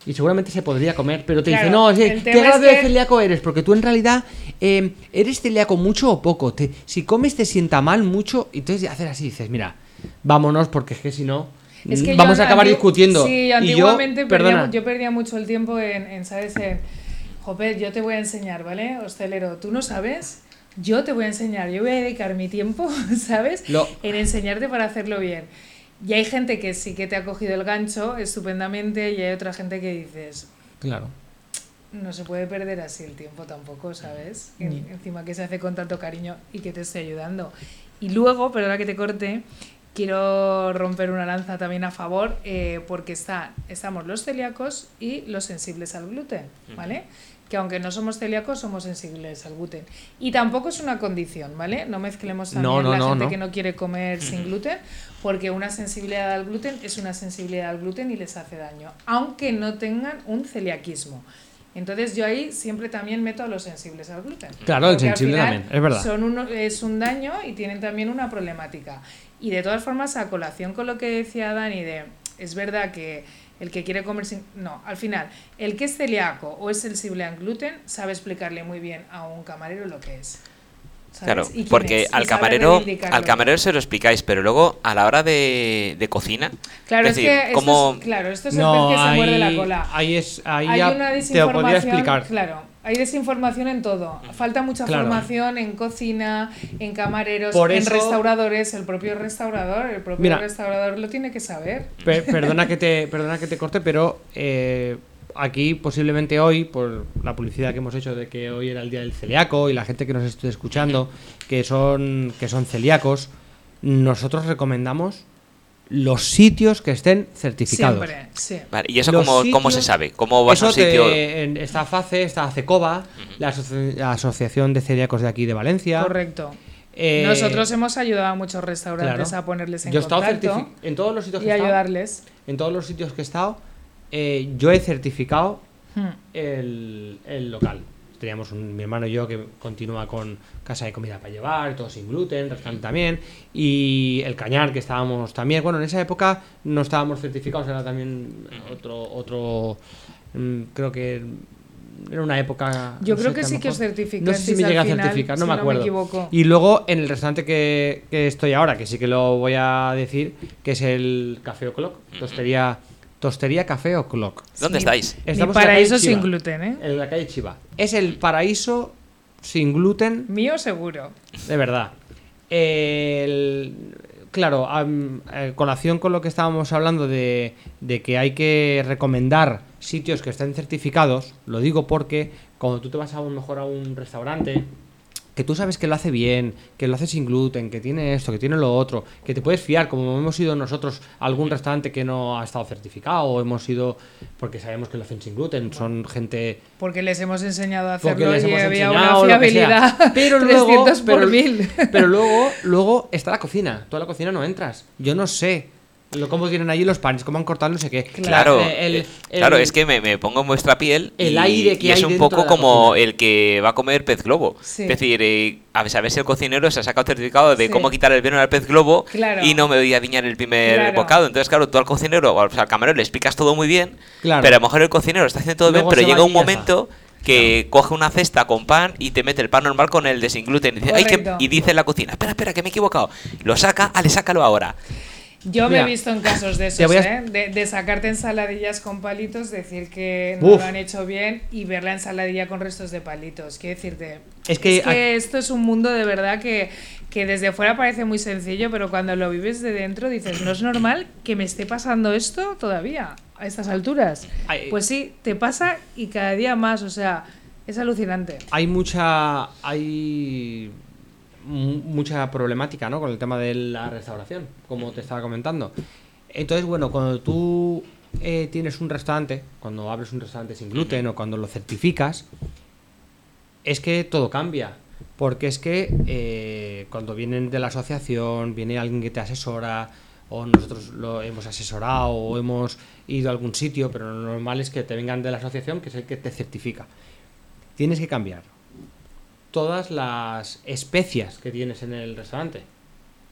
Speaker 3: Y seguramente se podría comer, pero te dice, no, sí, ¿qué grado de celíaco eres? Porque tú en realidad eh, eres celíaco mucho o poco. Te- si comes te sienta mal mucho, y entonces hacer así dices, mira, vámonos porque es que si no,
Speaker 2: Es que
Speaker 3: mm, vamos
Speaker 2: yo
Speaker 3: a acabar discutiendo.
Speaker 2: Sí,
Speaker 3: y yo,
Speaker 2: antiguamente perdía,
Speaker 3: perdona,
Speaker 2: yo perdía mucho el tiempo en, en, ¿sabes? En, Joder, yo te voy a enseñar, ¿vale? Hostelero, tú no sabes, yo te voy a enseñar, yo voy a dedicar mi tiempo, ¿sabes?
Speaker 3: Lo-
Speaker 2: En enseñarte para hacerlo bien. Y hay gente que sí que te ha cogido el gancho estupendamente y hay otra gente que dices,
Speaker 3: Claro.
Speaker 2: no se puede perder así el tiempo tampoco, ¿sabes? En- encima que se hace con tanto cariño y que te esté ayudando. Y luego, perdona que te corte, quiero romper una lanza también a favor, eh, porque está, estamos los celíacos y los sensibles al gluten, ¿vale? Que aunque no somos celíacos, somos sensibles al gluten. Y tampoco es una condición, ¿vale? No mezclemos también
Speaker 3: No, no,
Speaker 2: la
Speaker 3: no,
Speaker 2: gente
Speaker 3: no.
Speaker 2: que no quiere comer sin gluten, porque una sensibilidad al gluten es una sensibilidad al gluten y les hace daño, aunque no tengan un celiaquismo. Entonces yo ahí siempre también meto a los sensibles al gluten.
Speaker 3: Claro, el sensible también, es verdad.
Speaker 2: Son uno- es un daño y tienen también una problemática. Y de todas formas, a colación con lo que decía Dani, de, es verdad que el que quiere comer sin... No, al final, el que es celíaco o es sensible al gluten sabe explicarle muy bien a un camarero lo que es. ¿sabes?
Speaker 1: Claro,
Speaker 2: Y
Speaker 1: porque
Speaker 2: es,
Speaker 1: al camarero, al camarero se lo explicáis, pero luego a la hora de, de cocina,
Speaker 2: Claro,
Speaker 1: es
Speaker 2: es,
Speaker 1: decir,
Speaker 2: que esto
Speaker 1: como-
Speaker 2: es, claro, esto es el
Speaker 3: No,
Speaker 2: pez que se
Speaker 3: ahí,
Speaker 2: muerde la cola.
Speaker 3: ahí es, ahí
Speaker 2: hay
Speaker 3: ya
Speaker 2: una
Speaker 3: te lo podría
Speaker 2: desinformación,
Speaker 3: explicar.
Speaker 2: claro, hay desinformación en todo. Falta mucha
Speaker 3: Claro.
Speaker 2: formación en cocina, en camareros,
Speaker 3: Por
Speaker 2: en
Speaker 3: eso-
Speaker 2: restauradores, el propio restaurador, el propio
Speaker 3: Mira.
Speaker 2: restaurador lo tiene que saber.
Speaker 3: Per- perdona que te perdona que te corte, pero eh, aquí posiblemente hoy, por la publicidad que hemos hecho de que hoy era el día del celíaco y la gente que nos esté escuchando que son que son celíacos, nosotros recomendamos los sitios que estén certificados.
Speaker 2: Siempre, sí.
Speaker 1: Vale, ¿y eso cómo, cómo se sabe? ¿Cómo vas a un
Speaker 3: Eso te-
Speaker 1: sitio?
Speaker 3: en- está FACE, está CECOBA, la, asoci- la Asociación de Celíacos de aquí de Valencia.
Speaker 2: Correcto.
Speaker 3: Eh,
Speaker 2: Nosotros hemos ayudado a muchos restaurantes
Speaker 3: claro.
Speaker 2: a ponerles en
Speaker 3: Yo he estado
Speaker 2: contacto
Speaker 3: en todos los sitios que
Speaker 2: y
Speaker 3: he estado,
Speaker 2: ayudarles.
Speaker 3: en todos los sitios que he estado, eh, yo he certificado
Speaker 2: Hmm.
Speaker 3: el, el local. Teníamos un- mi hermano y yo que continúa con casa de comida para llevar, todo sin gluten, restaurante también, y el cañar que estábamos también. Bueno, en esa época no estábamos certificados, era también otro, otro mm, creo que era una época.
Speaker 2: Yo
Speaker 3: no
Speaker 2: creo
Speaker 3: sé,
Speaker 2: que sí que os certificasteis
Speaker 3: No sé si me
Speaker 2: al
Speaker 3: llegué a certificar, no
Speaker 2: si
Speaker 3: me
Speaker 2: no me
Speaker 3: acuerdo.
Speaker 2: equivoco.
Speaker 3: Y luego en el restaurante que, que estoy ahora, que sí que lo voy a decir, que es el Café O'Clock, tostería, tostería Café O'Clock.
Speaker 1: ¿Dónde
Speaker 2: Sí.
Speaker 1: estáis?
Speaker 2: Mi
Speaker 3: Estamos en la
Speaker 2: paraíso sin
Speaker 3: Chiva.
Speaker 2: gluten, ¿eh?
Speaker 3: En la calle Chiva. Es el paraíso sin gluten,
Speaker 2: Mío seguro.
Speaker 3: de verdad. El- claro, am- eh, colación con lo que estábamos hablando de, de que hay que recomendar sitios que estén certificados, lo digo porque cuando tú te vas a lo mejor a un restaurante, que tú sabes que lo hace bien, que lo hace sin gluten, que tiene esto, que tiene lo otro, que te puedes fiar, como hemos ido nosotros a algún restaurante que no ha estado certificado, o hemos ido porque sabemos que lo hacen sin gluten, son gente
Speaker 2: Porque les hemos enseñado a hacerlo
Speaker 3: les
Speaker 2: y
Speaker 3: hemos
Speaker 2: había
Speaker 3: enseñado,
Speaker 2: una fiabilidad
Speaker 3: Pero luego,
Speaker 2: 300 por
Speaker 3: pero,
Speaker 2: mil.
Speaker 3: pero luego, luego está la cocina. Tú a la cocina no entras. Yo no sé lo, cómo tienen allí los panes, cómo han cortado no sé qué.
Speaker 1: Claro,
Speaker 3: Eh, el-
Speaker 1: eh,
Speaker 3: el-
Speaker 1: claro, es que me, me pongo en vuestra piel
Speaker 3: El
Speaker 1: y,
Speaker 3: aire que
Speaker 1: y es
Speaker 3: hay
Speaker 1: un poco como
Speaker 3: cocina.
Speaker 1: el que va a comer pez globo.
Speaker 2: Sí.
Speaker 1: Es decir, eh, a saber si el cocinero se ha sacado certificado de
Speaker 2: Sí.
Speaker 1: cómo quitar el veneno al pez globo
Speaker 2: Claro.
Speaker 1: y no me voy a viñar el primer
Speaker 2: Claro.
Speaker 1: bocado. Entonces, claro, tú al cocinero o al al camarero le explicas todo muy bien,
Speaker 3: Claro.
Speaker 1: pero a lo mejor el cocinero está haciendo todo
Speaker 3: Luego
Speaker 1: bien, pero llega un momento que coge una cesta con pan y te mete el pan normal con el de sin gluten y dice, "Ay, que-", y dice en la cocina, espera, espera, que me he equivocado. Lo saca, ale, sácalo ahora.
Speaker 2: Yo me he visto en casos de esos,
Speaker 3: a-
Speaker 2: ¿eh? de, de sacarte ensaladillas con palitos, decir que no
Speaker 3: Uf.
Speaker 2: lo han hecho bien y ver la ensaladilla con restos de palitos. Quiero decirte,
Speaker 3: Es que aquí-
Speaker 2: esto es un mundo de verdad que, que desde fuera parece muy sencillo, pero cuando lo vives de dentro dices, no es normal que me esté pasando esto todavía a estas alturas.
Speaker 3: Ay,
Speaker 2: Pues sí, te pasa y cada día más, o sea, es alucinante.
Speaker 3: hay mucha hay mucha problemática ¿no? con el tema de la restauración como te estaba comentando. Entonces bueno cuando tú eh, tienes un restaurante cuando abres un restaurante sin gluten o cuando lo certificas es que todo cambia. Porque es que eh, cuando vienen de la asociación viene alguien que te asesora o nosotros lo hemos asesorado o hemos ido a algún sitio pero lo normal es que te vengan de la asociación que es el que te certifica. Tienes que cambiar todas las especias que tienes en el restaurante.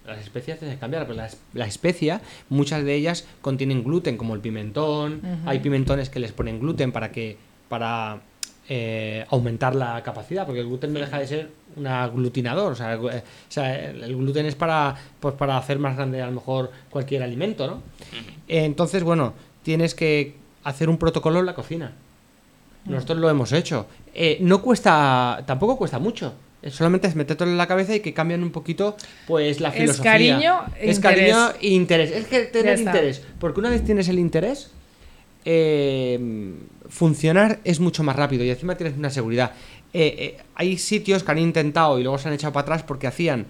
Speaker 3: Las especias tienes que cambiar, pero la, la especia, muchas de ellas contienen gluten, como el pimentón. Hay pimentones que les ponen gluten para que para eh, aumentar la capacidad, porque el gluten no deja de ser un aglutinador. O sea, el, eh, o sea, el gluten es para, pues, para hacer más grande a lo mejor cualquier alimento, ¿no? Entonces, bueno, tienes que hacer un protocolo en la cocina. Nosotros lo hemos hecho. Eh, no cuesta, tampoco cuesta mucho. Solamente es metértelo en la cabeza y que cambien un poquito, pues, la
Speaker 2: Es
Speaker 3: filosofía.
Speaker 2: cariño e
Speaker 3: Es
Speaker 2: interés.
Speaker 3: cariño e interés. Es que tener interés. Porque una vez tienes el interés, eh, funcionar es mucho más rápido y encima tienes una seguridad. Eh, eh, hay sitios que han intentado y luego se han echado para atrás porque hacían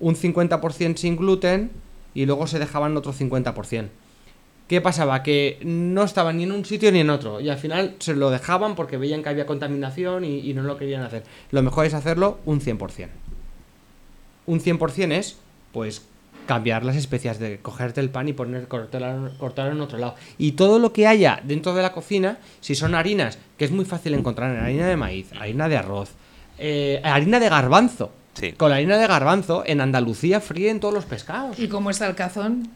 Speaker 3: un 50% sin gluten y luego se dejaban otro 50%. ¿Qué pasaba? Que no estaban ni en un sitio ni en otro. Y al final se lo dejaban porque veían que había contaminación y, y no lo querían hacer. Lo mejor es hacerlo un 100%. Un 100% es, pues, cambiar las especias de cogerte el pan y poner cortarlo, cortarlo en otro lado. Y todo lo que haya dentro de la cocina, si son harinas, que es muy fácil encontrar, en harina de maíz, harina de arroz, eh, harina de garbanzo.
Speaker 1: Sí.
Speaker 3: Con la harina de garbanzo, en Andalucía fríen todos los pescados.
Speaker 2: ¿Y cómo está el cazón?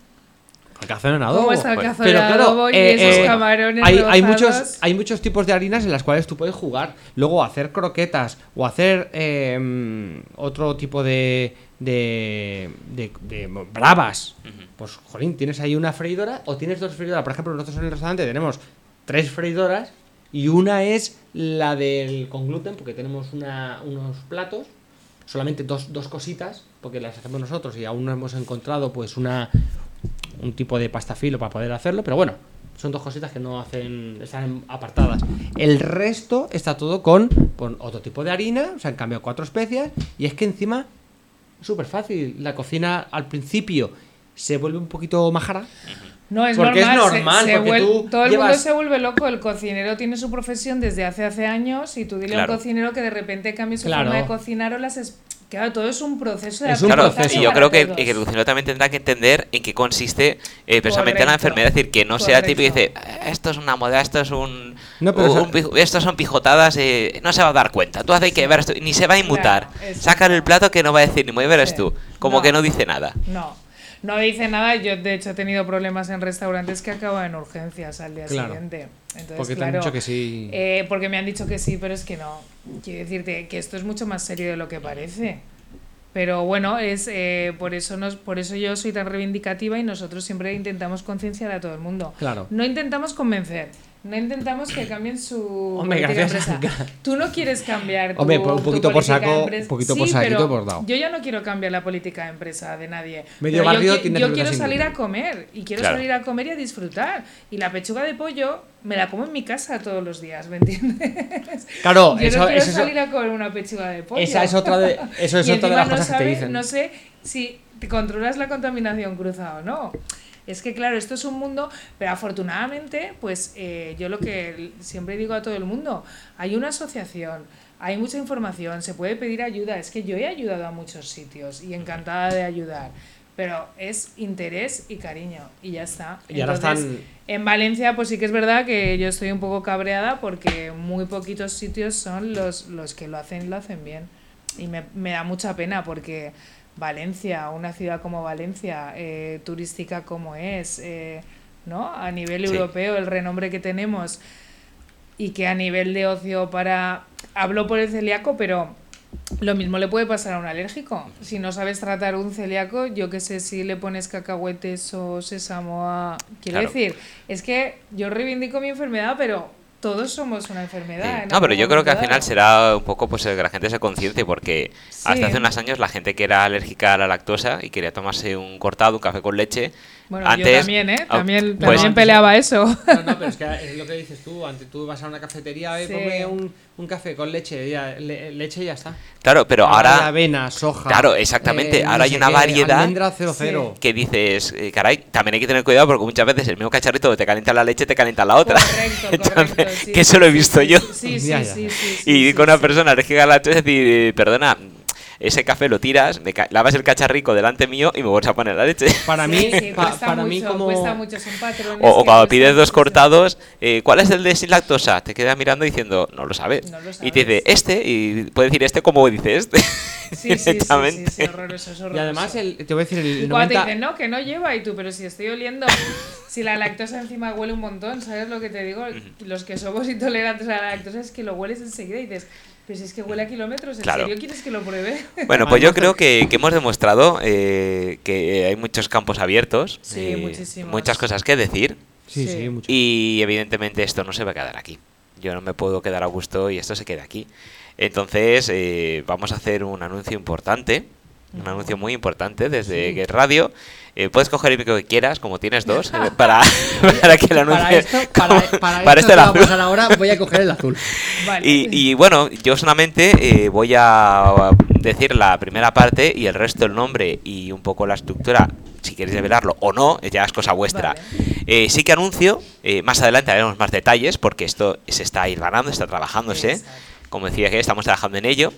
Speaker 3: Cazón en adobo.
Speaker 2: ¿Cómo está el
Speaker 1: Pues,
Speaker 3: Pero
Speaker 2: en
Speaker 3: claro,
Speaker 2: adobo y
Speaker 3: eh,
Speaker 2: esos
Speaker 3: eh,
Speaker 2: camarones
Speaker 3: hay, hay muchos, hay muchos tipos de harinas en las cuales tú puedes jugar. Luego hacer croquetas o hacer eh, otro tipo de, de, de- de bravas. Pues, jolín, tienes ahí una freidora o tienes dos freidoras. Por ejemplo, nosotros en el restaurante tenemos tres freidoras y una es la del con gluten, porque tenemos una- unos platos, solamente dos, dos cositas, porque las hacemos nosotros y aún no hemos encontrado pues una un tipo de pasta filo para poder hacerlo, pero bueno, son dos cositas que no hacen, están apartadas. El resto está todo con, con otro tipo de harina, o sea, han cambiado cuatro especias y es que encima es súper fácil. La cocina al principio se vuelve un poquito majara.
Speaker 2: No, es
Speaker 3: Porque es
Speaker 2: normal. se-
Speaker 3: normal,
Speaker 2: se
Speaker 3: porque
Speaker 2: vuel-
Speaker 3: tú
Speaker 2: todo el mundo se vuelve loco. El cocinero tiene su profesión desde hace hace años y tú dile a un cocinero que de repente cambie su
Speaker 3: Claro.
Speaker 2: forma de cocinar o las... Claro, todo es un proceso de
Speaker 3: Es un
Speaker 1: Claro,
Speaker 3: proceso.
Speaker 1: y yo creo que, el cocinero también tendrá que entender en qué consiste eh, precisamente la enfermedad. Es decir, que no sea tipo que dice,
Speaker 2: Correcto.
Speaker 1: "Eh, esto es una moda, esto es un.
Speaker 3: No, pero
Speaker 1: un
Speaker 3: o sea-
Speaker 1: pijo- estos son pijotadas, eh, no se va a dar cuenta. Tú haces que ver esto, ni se va a inmutar.
Speaker 2: Claro.
Speaker 1: Sacan el plato que no va a decir, ni muy verás
Speaker 2: Sí.
Speaker 1: tú. Como
Speaker 2: No.
Speaker 1: que no dice nada.
Speaker 2: No, no dice nada. Yo, de hecho, he tenido problemas en restaurantes que acaban en urgencias al día
Speaker 3: Claro.
Speaker 2: siguiente. Entonces,
Speaker 3: Porque te han
Speaker 2: claro,
Speaker 3: dicho que sí.
Speaker 2: eh, porque me han dicho que sí, pero es que no. Quiero decirte que esto es mucho más serio de lo que parece. Pero bueno, es eh, por eso nos, por eso yo soy tan reivindicativa y nosotros siempre intentamos concienciar a todo el mundo.
Speaker 3: Claro.
Speaker 2: No intentamos convencer, no intentamos que cambien su
Speaker 3: Hombre,
Speaker 2: política
Speaker 3: gracias.
Speaker 2: empresa. Tú no quieres cambiar tu,
Speaker 3: Hombre, por un
Speaker 2: tu
Speaker 3: poquito por
Speaker 2: política
Speaker 3: saco,
Speaker 2: de empresa.
Speaker 3: un poquito
Speaker 2: Sí,
Speaker 3: por saquito por dado.
Speaker 2: Yo ya no quiero cambiar la política de empresa de nadie.
Speaker 3: Medio barrio
Speaker 2: yo, yo quiero salir a comer y quiero
Speaker 1: Claro.
Speaker 2: salir a comer y a disfrutar. Y la pechuga de pollo me la como en mi casa todos los días, ¿me entiendes?
Speaker 3: Claro,
Speaker 2: Yo
Speaker 3: eso,
Speaker 2: no quiero
Speaker 3: eso-
Speaker 2: salir a comer una pechuga de pollo.
Speaker 3: esa es otra de, eso es
Speaker 2: Y
Speaker 3: otra de las
Speaker 2: no
Speaker 3: cosas que te
Speaker 2: sabe-
Speaker 3: dicen.
Speaker 2: No sé si te controlas la contaminación cruzada o no. Es que claro, esto es un mundo, pero afortunadamente, pues eh, yo lo que siempre digo a todo el mundo, hay una asociación, hay mucha información, se puede pedir ayuda. Es que yo he ayudado a muchos sitios y encantada de ayudar, pero es interés y cariño y ya está.
Speaker 3: Y ahora
Speaker 2: Entonces,
Speaker 3: están-
Speaker 2: en Valencia, pues sí que es verdad que yo estoy un poco cabreada porque muy poquitos sitios son los, los que lo hacen y lo hacen bien. Y me, me da mucha pena porque Valencia, una ciudad como Valencia, eh, turística como es, eh, ¿no? A nivel
Speaker 1: Sí.
Speaker 2: europeo, el renombre que tenemos y que a nivel de ocio para... Hablo por el celíaco, pero lo mismo le puede pasar a un alérgico. Si no sabes tratar un celíaco, yo qué sé si le pones cacahuetes o sésamo a... Quiero
Speaker 1: Claro.
Speaker 2: decir, es que yo reivindico mi enfermedad, pero todos somos una enfermedad.
Speaker 1: Sí. No, pero yo creo que al final será un poco pues el que la gente se conciencie porque hasta hace unos años la gente que era alérgica a la lactosa y quería tomarse un cortado, un café con leche,
Speaker 2: Bueno,
Speaker 1: antes
Speaker 2: yo también, ¿eh?
Speaker 1: ah,
Speaker 2: También,
Speaker 1: pues-
Speaker 2: también peleaba eso.
Speaker 3: No, no, pero es que es lo que dices tú. Antes tú vas a una cafetería y
Speaker 2: Sí.
Speaker 3: ponme un, un café con leche, ya, le- leche y ya está.
Speaker 1: Claro, pero ahora
Speaker 3: avena, soja.
Speaker 1: Claro, exactamente.
Speaker 3: eh, no
Speaker 1: Ahora hay una
Speaker 3: qué,
Speaker 1: variedad
Speaker 3: Almendra 00.
Speaker 1: que dices, eh, caray, también hay que tener cuidado porque muchas veces el mismo cacharrito te calienta la leche, te calienta la otra.
Speaker 2: Correcto,
Speaker 1: Entonces,
Speaker 2: correcto, sí,
Speaker 1: que eso lo he visto
Speaker 2: sí,
Speaker 1: yo.
Speaker 2: Sí, sí, sí,
Speaker 3: ya.
Speaker 2: sí, sí,
Speaker 1: y con una persona alérgica a la lactosa decir, perdona, ese café lo tiras, me lavas el cacharrico delante mío y me vuelves a poner la leche.
Speaker 3: Para
Speaker 2: Sí,
Speaker 3: mí,
Speaker 2: sí,
Speaker 3: pa-
Speaker 2: cuesta
Speaker 3: para
Speaker 2: mucho,
Speaker 3: mí como...
Speaker 2: cuesta mucho, son patrones
Speaker 1: O, o cuando pides dos cortados, eh, ¿cuál es el de sin lactosa? Te quedas mirando diciendo, no lo sabes.
Speaker 2: No lo
Speaker 1: y te dice,
Speaker 2: sabes.
Speaker 1: este, y puede decir este como dice este.
Speaker 2: Sí, sí, sí, sí, sí, horroroso, es
Speaker 3: Y
Speaker 2: horroroso.
Speaker 3: además, el, te voy a decir, el
Speaker 2: Y cuando te
Speaker 3: 90...
Speaker 2: dicen, no, que no lleva, y tú, pero si estoy oliendo, si la lactosa encima huele un montón, ¿sabes lo que te digo? Los que somos intolerantes a la lactosa es que lo hueles enseguida y dices, pero si es que huele a kilómetros, ¿en
Speaker 1: Claro.
Speaker 2: serio quieres que lo pruebe?
Speaker 1: Bueno, pues yo creo que, que hemos demostrado eh, que hay muchos campos abiertos,
Speaker 2: Sí,
Speaker 1: eh, muchas cosas que decir
Speaker 3: Sí, sí,
Speaker 2: Sí.
Speaker 3: mucho.
Speaker 1: y evidentemente esto no se va a quedar aquí. Yo no me puedo quedar a gusto y esto se queda aquí. Entonces eh, vamos a hacer un anuncio importante, un anuncio muy importante desde
Speaker 3: Sí.
Speaker 1: Get Radio. Eh, puedes coger el micro que quieras, como tienes dos, eh, para, para que el anuncio...
Speaker 3: Para esto, para, para
Speaker 1: para
Speaker 3: esto
Speaker 1: este
Speaker 3: que va a pasar ahora, voy a coger el azul.
Speaker 2: Vale.
Speaker 1: Y, y bueno, yo solamente eh, voy a decir la primera parte y el resto el nombre y un poco la estructura, si queréis develarlo o no, ya es cosa vuestra.
Speaker 2: Vale.
Speaker 1: Eh, sí que anuncio, eh, más adelante haremos más detalles porque esto se está hilvanando, está trabajándose.
Speaker 2: Exacto.
Speaker 1: Como decía que estamos trabajando en ello.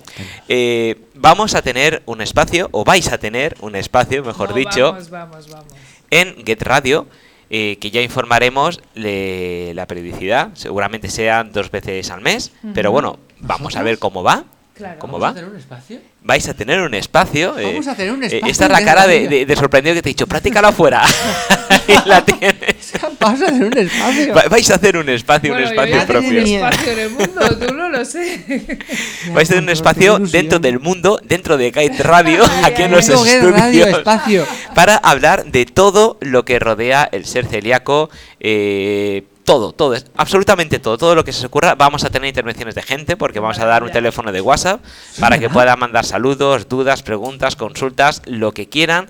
Speaker 1: Eh, vamos a tener un espacio, o vais a tener un espacio, mejor
Speaker 2: No,
Speaker 1: dicho,
Speaker 2: Vamos, vamos, vamos.
Speaker 1: en Get Radio, eh, que ya informaremos le- la periodicidad. Seguramente sean dos veces al mes, pero bueno, vamos a ver cómo va.
Speaker 2: Claro.
Speaker 1: ¿Cómo
Speaker 3: ¿Vamos
Speaker 1: va?
Speaker 3: a tener un espacio?
Speaker 1: Vais a tener un espacio. eh,
Speaker 3: Vamos a tener un
Speaker 1: eh,
Speaker 3: espacio
Speaker 1: esta es la cara de,
Speaker 3: radio.
Speaker 1: de- de sorprendido que te he dicho, prácticalo afuera. Ahí la tienes.
Speaker 3: Vamos a tener un espacio.
Speaker 1: Va- Vais a hacer un espacio,
Speaker 2: Bueno,
Speaker 1: un
Speaker 2: yo
Speaker 1: espacio
Speaker 2: tengo
Speaker 1: propio.
Speaker 2: un espacio en el mundo, tú no lo sé.
Speaker 1: Vais a tener un espacio dentro del mundo, dentro de Kite Radio, aquí en los
Speaker 3: radio,
Speaker 1: estudios.
Speaker 3: espacio.
Speaker 1: para hablar de todo lo que rodea el ser celíaco. eh, todo, todo, es- absolutamente todo, todo lo que se os ocurra. Vamos a tener intervenciones de gente porque vamos a dar un teléfono de WhatsApp para que puedan mandar saludos, dudas, preguntas, consultas, lo que quieran.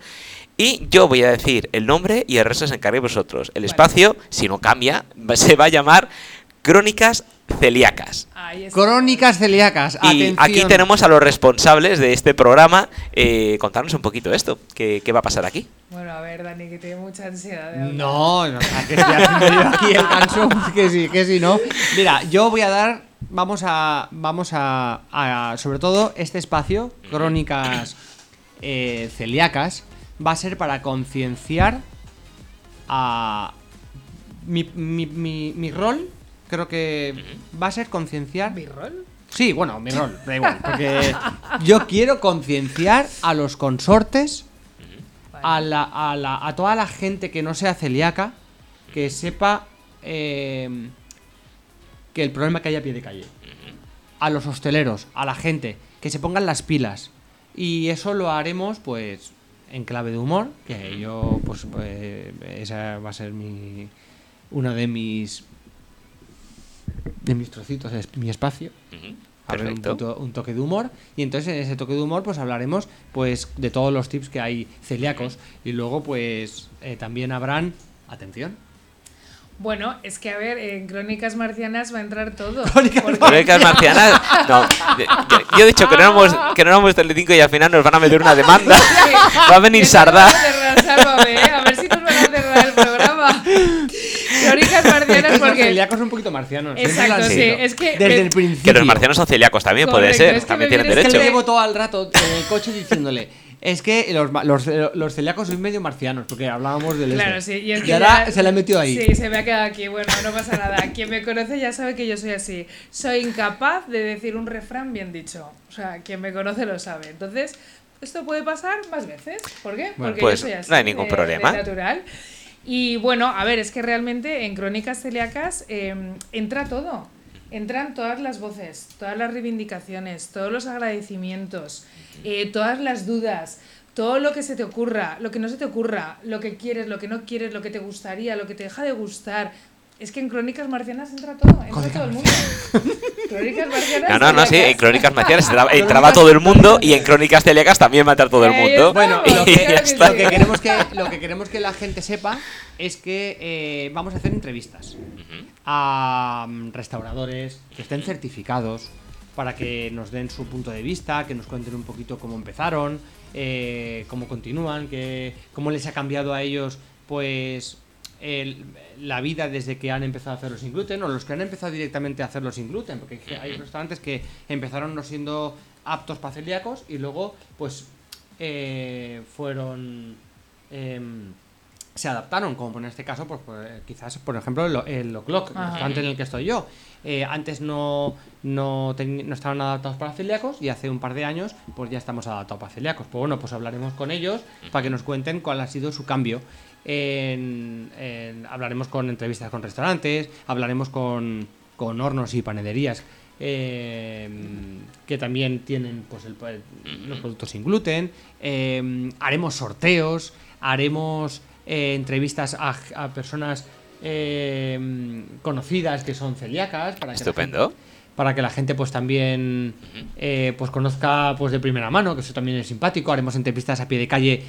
Speaker 1: Y yo voy a decir el nombre y el resto se encargue vosotros. El espacio, si no cambia, se va a llamar Crónicas Celíacas.
Speaker 3: Crónicas celíacas.
Speaker 1: Y
Speaker 3: Atención.
Speaker 1: aquí tenemos a los responsables de este programa. Eh, contarnos un poquito esto. ¿Qué, qué va a pasar aquí?
Speaker 2: Bueno, a ver, Dani, que tiene mucha ansiedad. de.
Speaker 3: No, no, que aquí el pues que sí, que sí, no. Mira, yo voy a dar, vamos a, vamos a, a- sobre todo este espacio, crónicas eh, celíacas, va a ser para concienciar a mi, mi, mi, mi rol, creo que va a ser concienciar.
Speaker 2: ¿Mi rol?
Speaker 3: Sí, bueno, mi rol, da igual, porque yo quiero concienciar a los consortes a, la, a, la- a toda la gente que no sea celíaca que sepa eh, que el problema que hay a pie de calle. A los hosteleros, a la gente, que se pongan las pilas. Y eso lo haremos, pues, en clave de humor, que yo, pues, pues, esa va a ser mi uno de mis de mis trocitos, es mi espacio.
Speaker 1: Ujú,
Speaker 3: Habrá un,
Speaker 1: Perfecto.
Speaker 3: punto- un toque de humor y entonces en ese toque de humor pues hablaremos pues de todos los tips que hay celíacos y luego pues eh, también habrán atención
Speaker 2: Bueno, es que a ver, en Crónicas Marcianas va a entrar todo.
Speaker 3: Crónicas
Speaker 2: porque-
Speaker 1: Crónicas marcianas. No, yo, yo he dicho que no éramos, que no éramos Telecinco y al final nos van a meter una demanda. Va a venir Sardá.
Speaker 2: A ver si nos van a cerrar el programa. Crónicas Marcianas
Speaker 3: los
Speaker 2: porque...
Speaker 3: celíacos un poquito marcianos lo
Speaker 2: Exacto, sí. Es que...
Speaker 3: desde
Speaker 2: me-
Speaker 3: el principio
Speaker 1: Que los marcianos son celíacos también, puede
Speaker 2: Correcto,
Speaker 1: ser.
Speaker 2: es que
Speaker 1: También tienen
Speaker 2: vienes
Speaker 3: es que
Speaker 1: derecho.
Speaker 3: le llevo todo el rato en el coche diciéndole es que los, los, los celíacos son medio marcianos porque hablábamos del
Speaker 2: Claro,
Speaker 3: este.
Speaker 2: sí. Y, es que
Speaker 3: y ahora
Speaker 2: ya-
Speaker 3: se la ha metido ahí
Speaker 2: Sí, se me ha quedado aquí. Bueno, no pasa nada. Quien me conoce ya sabe que yo soy así. Soy incapaz de decir un refrán bien dicho. O sea, quien me conoce lo sabe. Entonces, esto puede pasar más veces. ¿Por qué?
Speaker 3: Bueno,
Speaker 2: Porque
Speaker 1: pues,
Speaker 2: yo soy así.
Speaker 1: no hay ningún
Speaker 2: de-
Speaker 1: problema.
Speaker 2: de natural. Y bueno, a ver, es que realmente en Crónicas Celíacas eh, entra todo. Entran todas las voces, todas las reivindicaciones, todos los agradecimientos, eh, todas las dudas, todo lo que se te ocurra, lo que no se te ocurra, lo que quieres, lo que no quieres, lo que te gustaría, lo que te deja de gustar. Es que en Crónicas Marcianas entra todo, entra todo el mundo. Crónicas Marcianas.
Speaker 1: No, no, no, sí, en Crónicas Marcianas entraba, entraba todo el mundo y en Crónicas celíacas también va a entrar todo el
Speaker 2: Ahí
Speaker 1: mundo.
Speaker 3: Bueno, que, lo que queremos que lo que queremos que la gente sepa es que eh, vamos a hacer entrevistas a mm, restauradores que estén certificados para que nos den su punto de vista, que nos cuenten un poquito cómo empezaron, eh, cómo continúan, que, cómo les ha cambiado a ellos, pues el- la vida desde que han empezado a hacerlo sin gluten o los que han empezado directamente a hacerlo sin gluten, porque hay restaurantes que empezaron no siendo aptos para celíacos y luego, pues, eh, fueron. em, se adaptaron, como en este caso, pues, pues, quizás, por ejemplo, el, el O'Clock, el restaurante en el que estoy yo. Eh, antes no, no estaban adaptados para celíacos y hace un par de años pues ya estamos adaptados para celíacos. Pues bueno, pues hablaremos con ellos para que nos cuenten cuál ha sido su cambio. En- en- hablaremos con entrevistas con restaurantes, hablaremos con, con hornos y panaderías eh, que también tienen pues el- los productos sin gluten. Eh, haremos sorteos, haremos eh, entrevistas a, a personas eh, conocidas que son celíacas. Para que la
Speaker 1: Estupendo.
Speaker 3: gente- para que la gente pues también eh, pues conozca pues de primera mano, que eso también es simpático. Haremos entrevistas a pie de calle.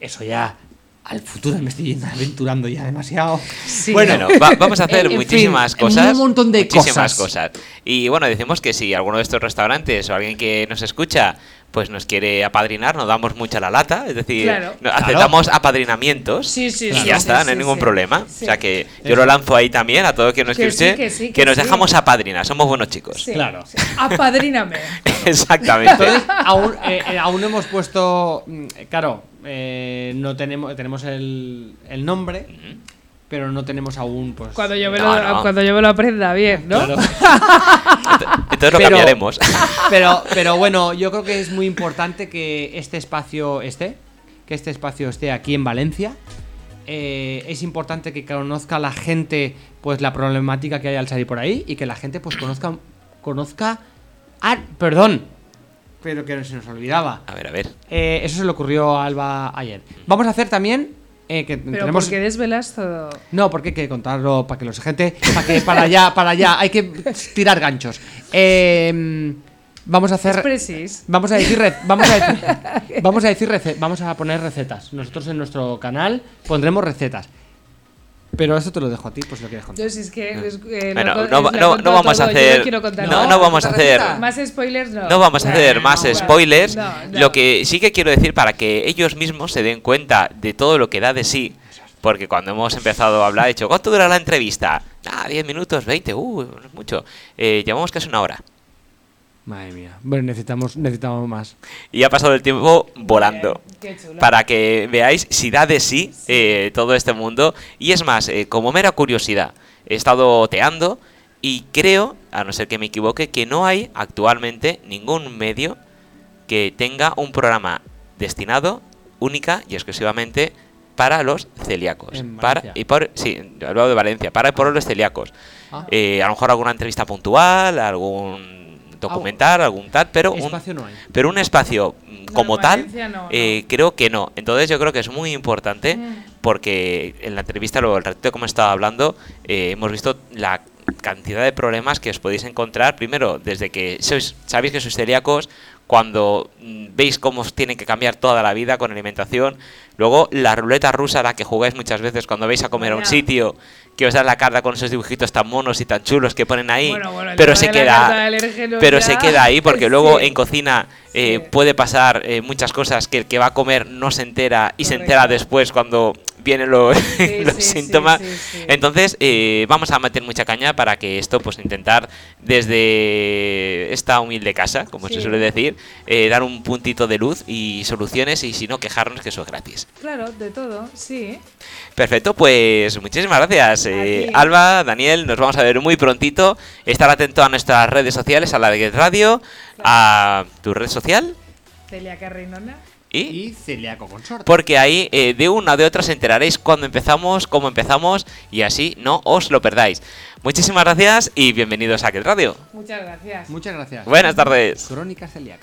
Speaker 3: Eso ya al futuro me estoy aventurando ya demasiado.
Speaker 2: Sí.
Speaker 1: Bueno, va- vamos a hacer
Speaker 3: en fin,
Speaker 1: muchísimas
Speaker 3: un
Speaker 1: cosas.
Speaker 3: montón de
Speaker 1: muchísimas
Speaker 3: cosas.
Speaker 1: cosas. Y bueno, decimos que si alguno de estos restaurantes o alguien que nos escucha pues nos quiere apadrinar, nos damos mucha la lata, es decir,
Speaker 2: Claro.
Speaker 1: no-
Speaker 3: Claro.
Speaker 1: aceptamos apadrinamientos
Speaker 2: Sí, sí,
Speaker 1: y
Speaker 2: sí,
Speaker 1: ya
Speaker 2: sí,
Speaker 1: está,
Speaker 2: sí,
Speaker 1: no hay ningún
Speaker 2: sí.
Speaker 1: problema.
Speaker 2: Sí.
Speaker 1: O sea que yo lo lanzo ahí también a todo quien nos
Speaker 2: Que sí,
Speaker 1: escuche,
Speaker 2: que sí, que
Speaker 1: nos
Speaker 2: sí.
Speaker 1: dejamos apadrinar, somos buenos chicos.
Speaker 2: Sí,
Speaker 3: Claro.
Speaker 2: Apadríname.
Speaker 1: Exactamente.
Speaker 3: Entonces, aún, eh, eh, aún no hemos puesto. mm, Claro, eh, no tenemos, tenemos el, el nombre, pero no tenemos aún, pues.
Speaker 2: Cuando yo me,
Speaker 1: No,
Speaker 2: lo,
Speaker 1: no.
Speaker 2: Cuando yo me lo aprenda bien, ¿no?
Speaker 3: Claro.
Speaker 1: Entonces lo
Speaker 3: Pero-
Speaker 1: cambiaremos.
Speaker 3: Pero, pero bueno, yo creo que es muy importante que este espacio esté, que este espacio esté aquí en Valencia. Eh, es importante que conozca la gente pues la problemática que hay al salir por ahí y que la gente pues conozca conozca ah, perdón pero que se nos olvidaba
Speaker 1: A ver, a ver.
Speaker 3: Eh, eso se le ocurrió a Alba ayer vamos a hacer también eh, que
Speaker 2: Pero
Speaker 3: tenemos
Speaker 2: ¿por qué desvelas todo?
Speaker 3: no, porque hay que contarlo para que los gente, para que para allá, para allá, hay que tirar ganchos. Eh, vamos a hacer, vamos a decir, vamos a decir, vamos a decir, vamos a poner recetas. Nosotros en nuestro canal pondremos recetas. Pero eso te lo dejo a ti, pues si lo quieres contar.
Speaker 2: Yo si es que... es- eh,
Speaker 1: Bueno,
Speaker 2: lo,
Speaker 1: no, no- no vamos a
Speaker 2: todo,
Speaker 1: hacer.
Speaker 2: no
Speaker 1: vamos a
Speaker 3: ¿otra
Speaker 1: hacer.
Speaker 2: Más spoilers no.
Speaker 1: No vamos a hacer más spoilers.
Speaker 2: no, no.
Speaker 1: Lo que sí que quiero decir para que ellos mismos se den cuenta de todo lo que da de sí. Porque cuando hemos empezado a hablar, he dicho, ¿cuánto dura la entrevista? Ah, 10 minutos, 20, uh, no es mucho. Eh, llevamos casi una hora.
Speaker 3: Madre mía. Bueno, necesitamos, necesitamos más.
Speaker 1: Y ha pasado el tiempo volando.
Speaker 2: Qué chulo.
Speaker 1: Para que veáis si da de sí eh, todo este mundo. Y es más, eh, como mera curiosidad, he estado oteando y creo, a no ser que me equivoque, que no hay actualmente ningún medio que tenga un programa destinado única y exclusivamente para los celíacos.
Speaker 3: En
Speaker 1: Para, y por, sí, hablado de Valencia, para y por los celíacos.
Speaker 3: Ah.
Speaker 1: Eh, a lo mejor alguna entrevista puntual, algún documental, algún tal, pero un,
Speaker 3: Espacio no hay.
Speaker 1: pero un espacio mm,
Speaker 2: No,
Speaker 1: como tal,
Speaker 2: no,
Speaker 1: eh, creo que no. Entonces yo creo que es muy importante
Speaker 2: Mm.
Speaker 1: porque en la entrevista, luego el ratito como estaba hablando, eh, hemos visto la cantidad de problemas que os podéis encontrar. Primero, desde que sois, sabéis que sois celíacos, cuando mm, veis cómo os tiene que cambiar toda la vida con alimentación. Luego, la ruleta rusa a la que jugáis muchas veces cuando vais a comer a un sitio que os dan la carta con esos dibujitos tan monos y tan chulos que ponen ahí,
Speaker 2: Bueno, bueno, el
Speaker 1: pero se queda pero
Speaker 2: ya-
Speaker 1: se queda ahí porque luego
Speaker 2: Sí.
Speaker 1: en cocina eh,
Speaker 2: Sí.
Speaker 1: puede pasar eh, muchas cosas que el que va a comer no se entera y se entera después cuando vienen los,
Speaker 2: Sí,
Speaker 1: los
Speaker 2: sí, sí,
Speaker 1: síntomas.
Speaker 2: sí, sí.
Speaker 1: Entonces eh, vamos a meter mucha caña para que esto pues intentar desde esta humilde casa, como se suele decir, eh, dar un puntito de luz y soluciones y si no quejarnos que eso es gratis.
Speaker 2: Claro, de todo, sí.
Speaker 1: Perfecto, pues muchísimas gracias. eh. Alba, Daniel, nos vamos a ver muy prontito. Estar atento a nuestras redes sociales, a la de Get Radio, a tu red social
Speaker 2: Celia Carrinona.
Speaker 1: y...
Speaker 3: Y consorte.
Speaker 1: Porque ahí eh, de una o de otra os enteraréis cuándo empezamos, cómo empezamos y así no os lo perdáis. Muchísimas gracias y bienvenidos a Get Radio.
Speaker 2: Muchas gracias.
Speaker 3: Muchas gracias.
Speaker 1: Buenas tardes.
Speaker 3: Crónicas celíacas.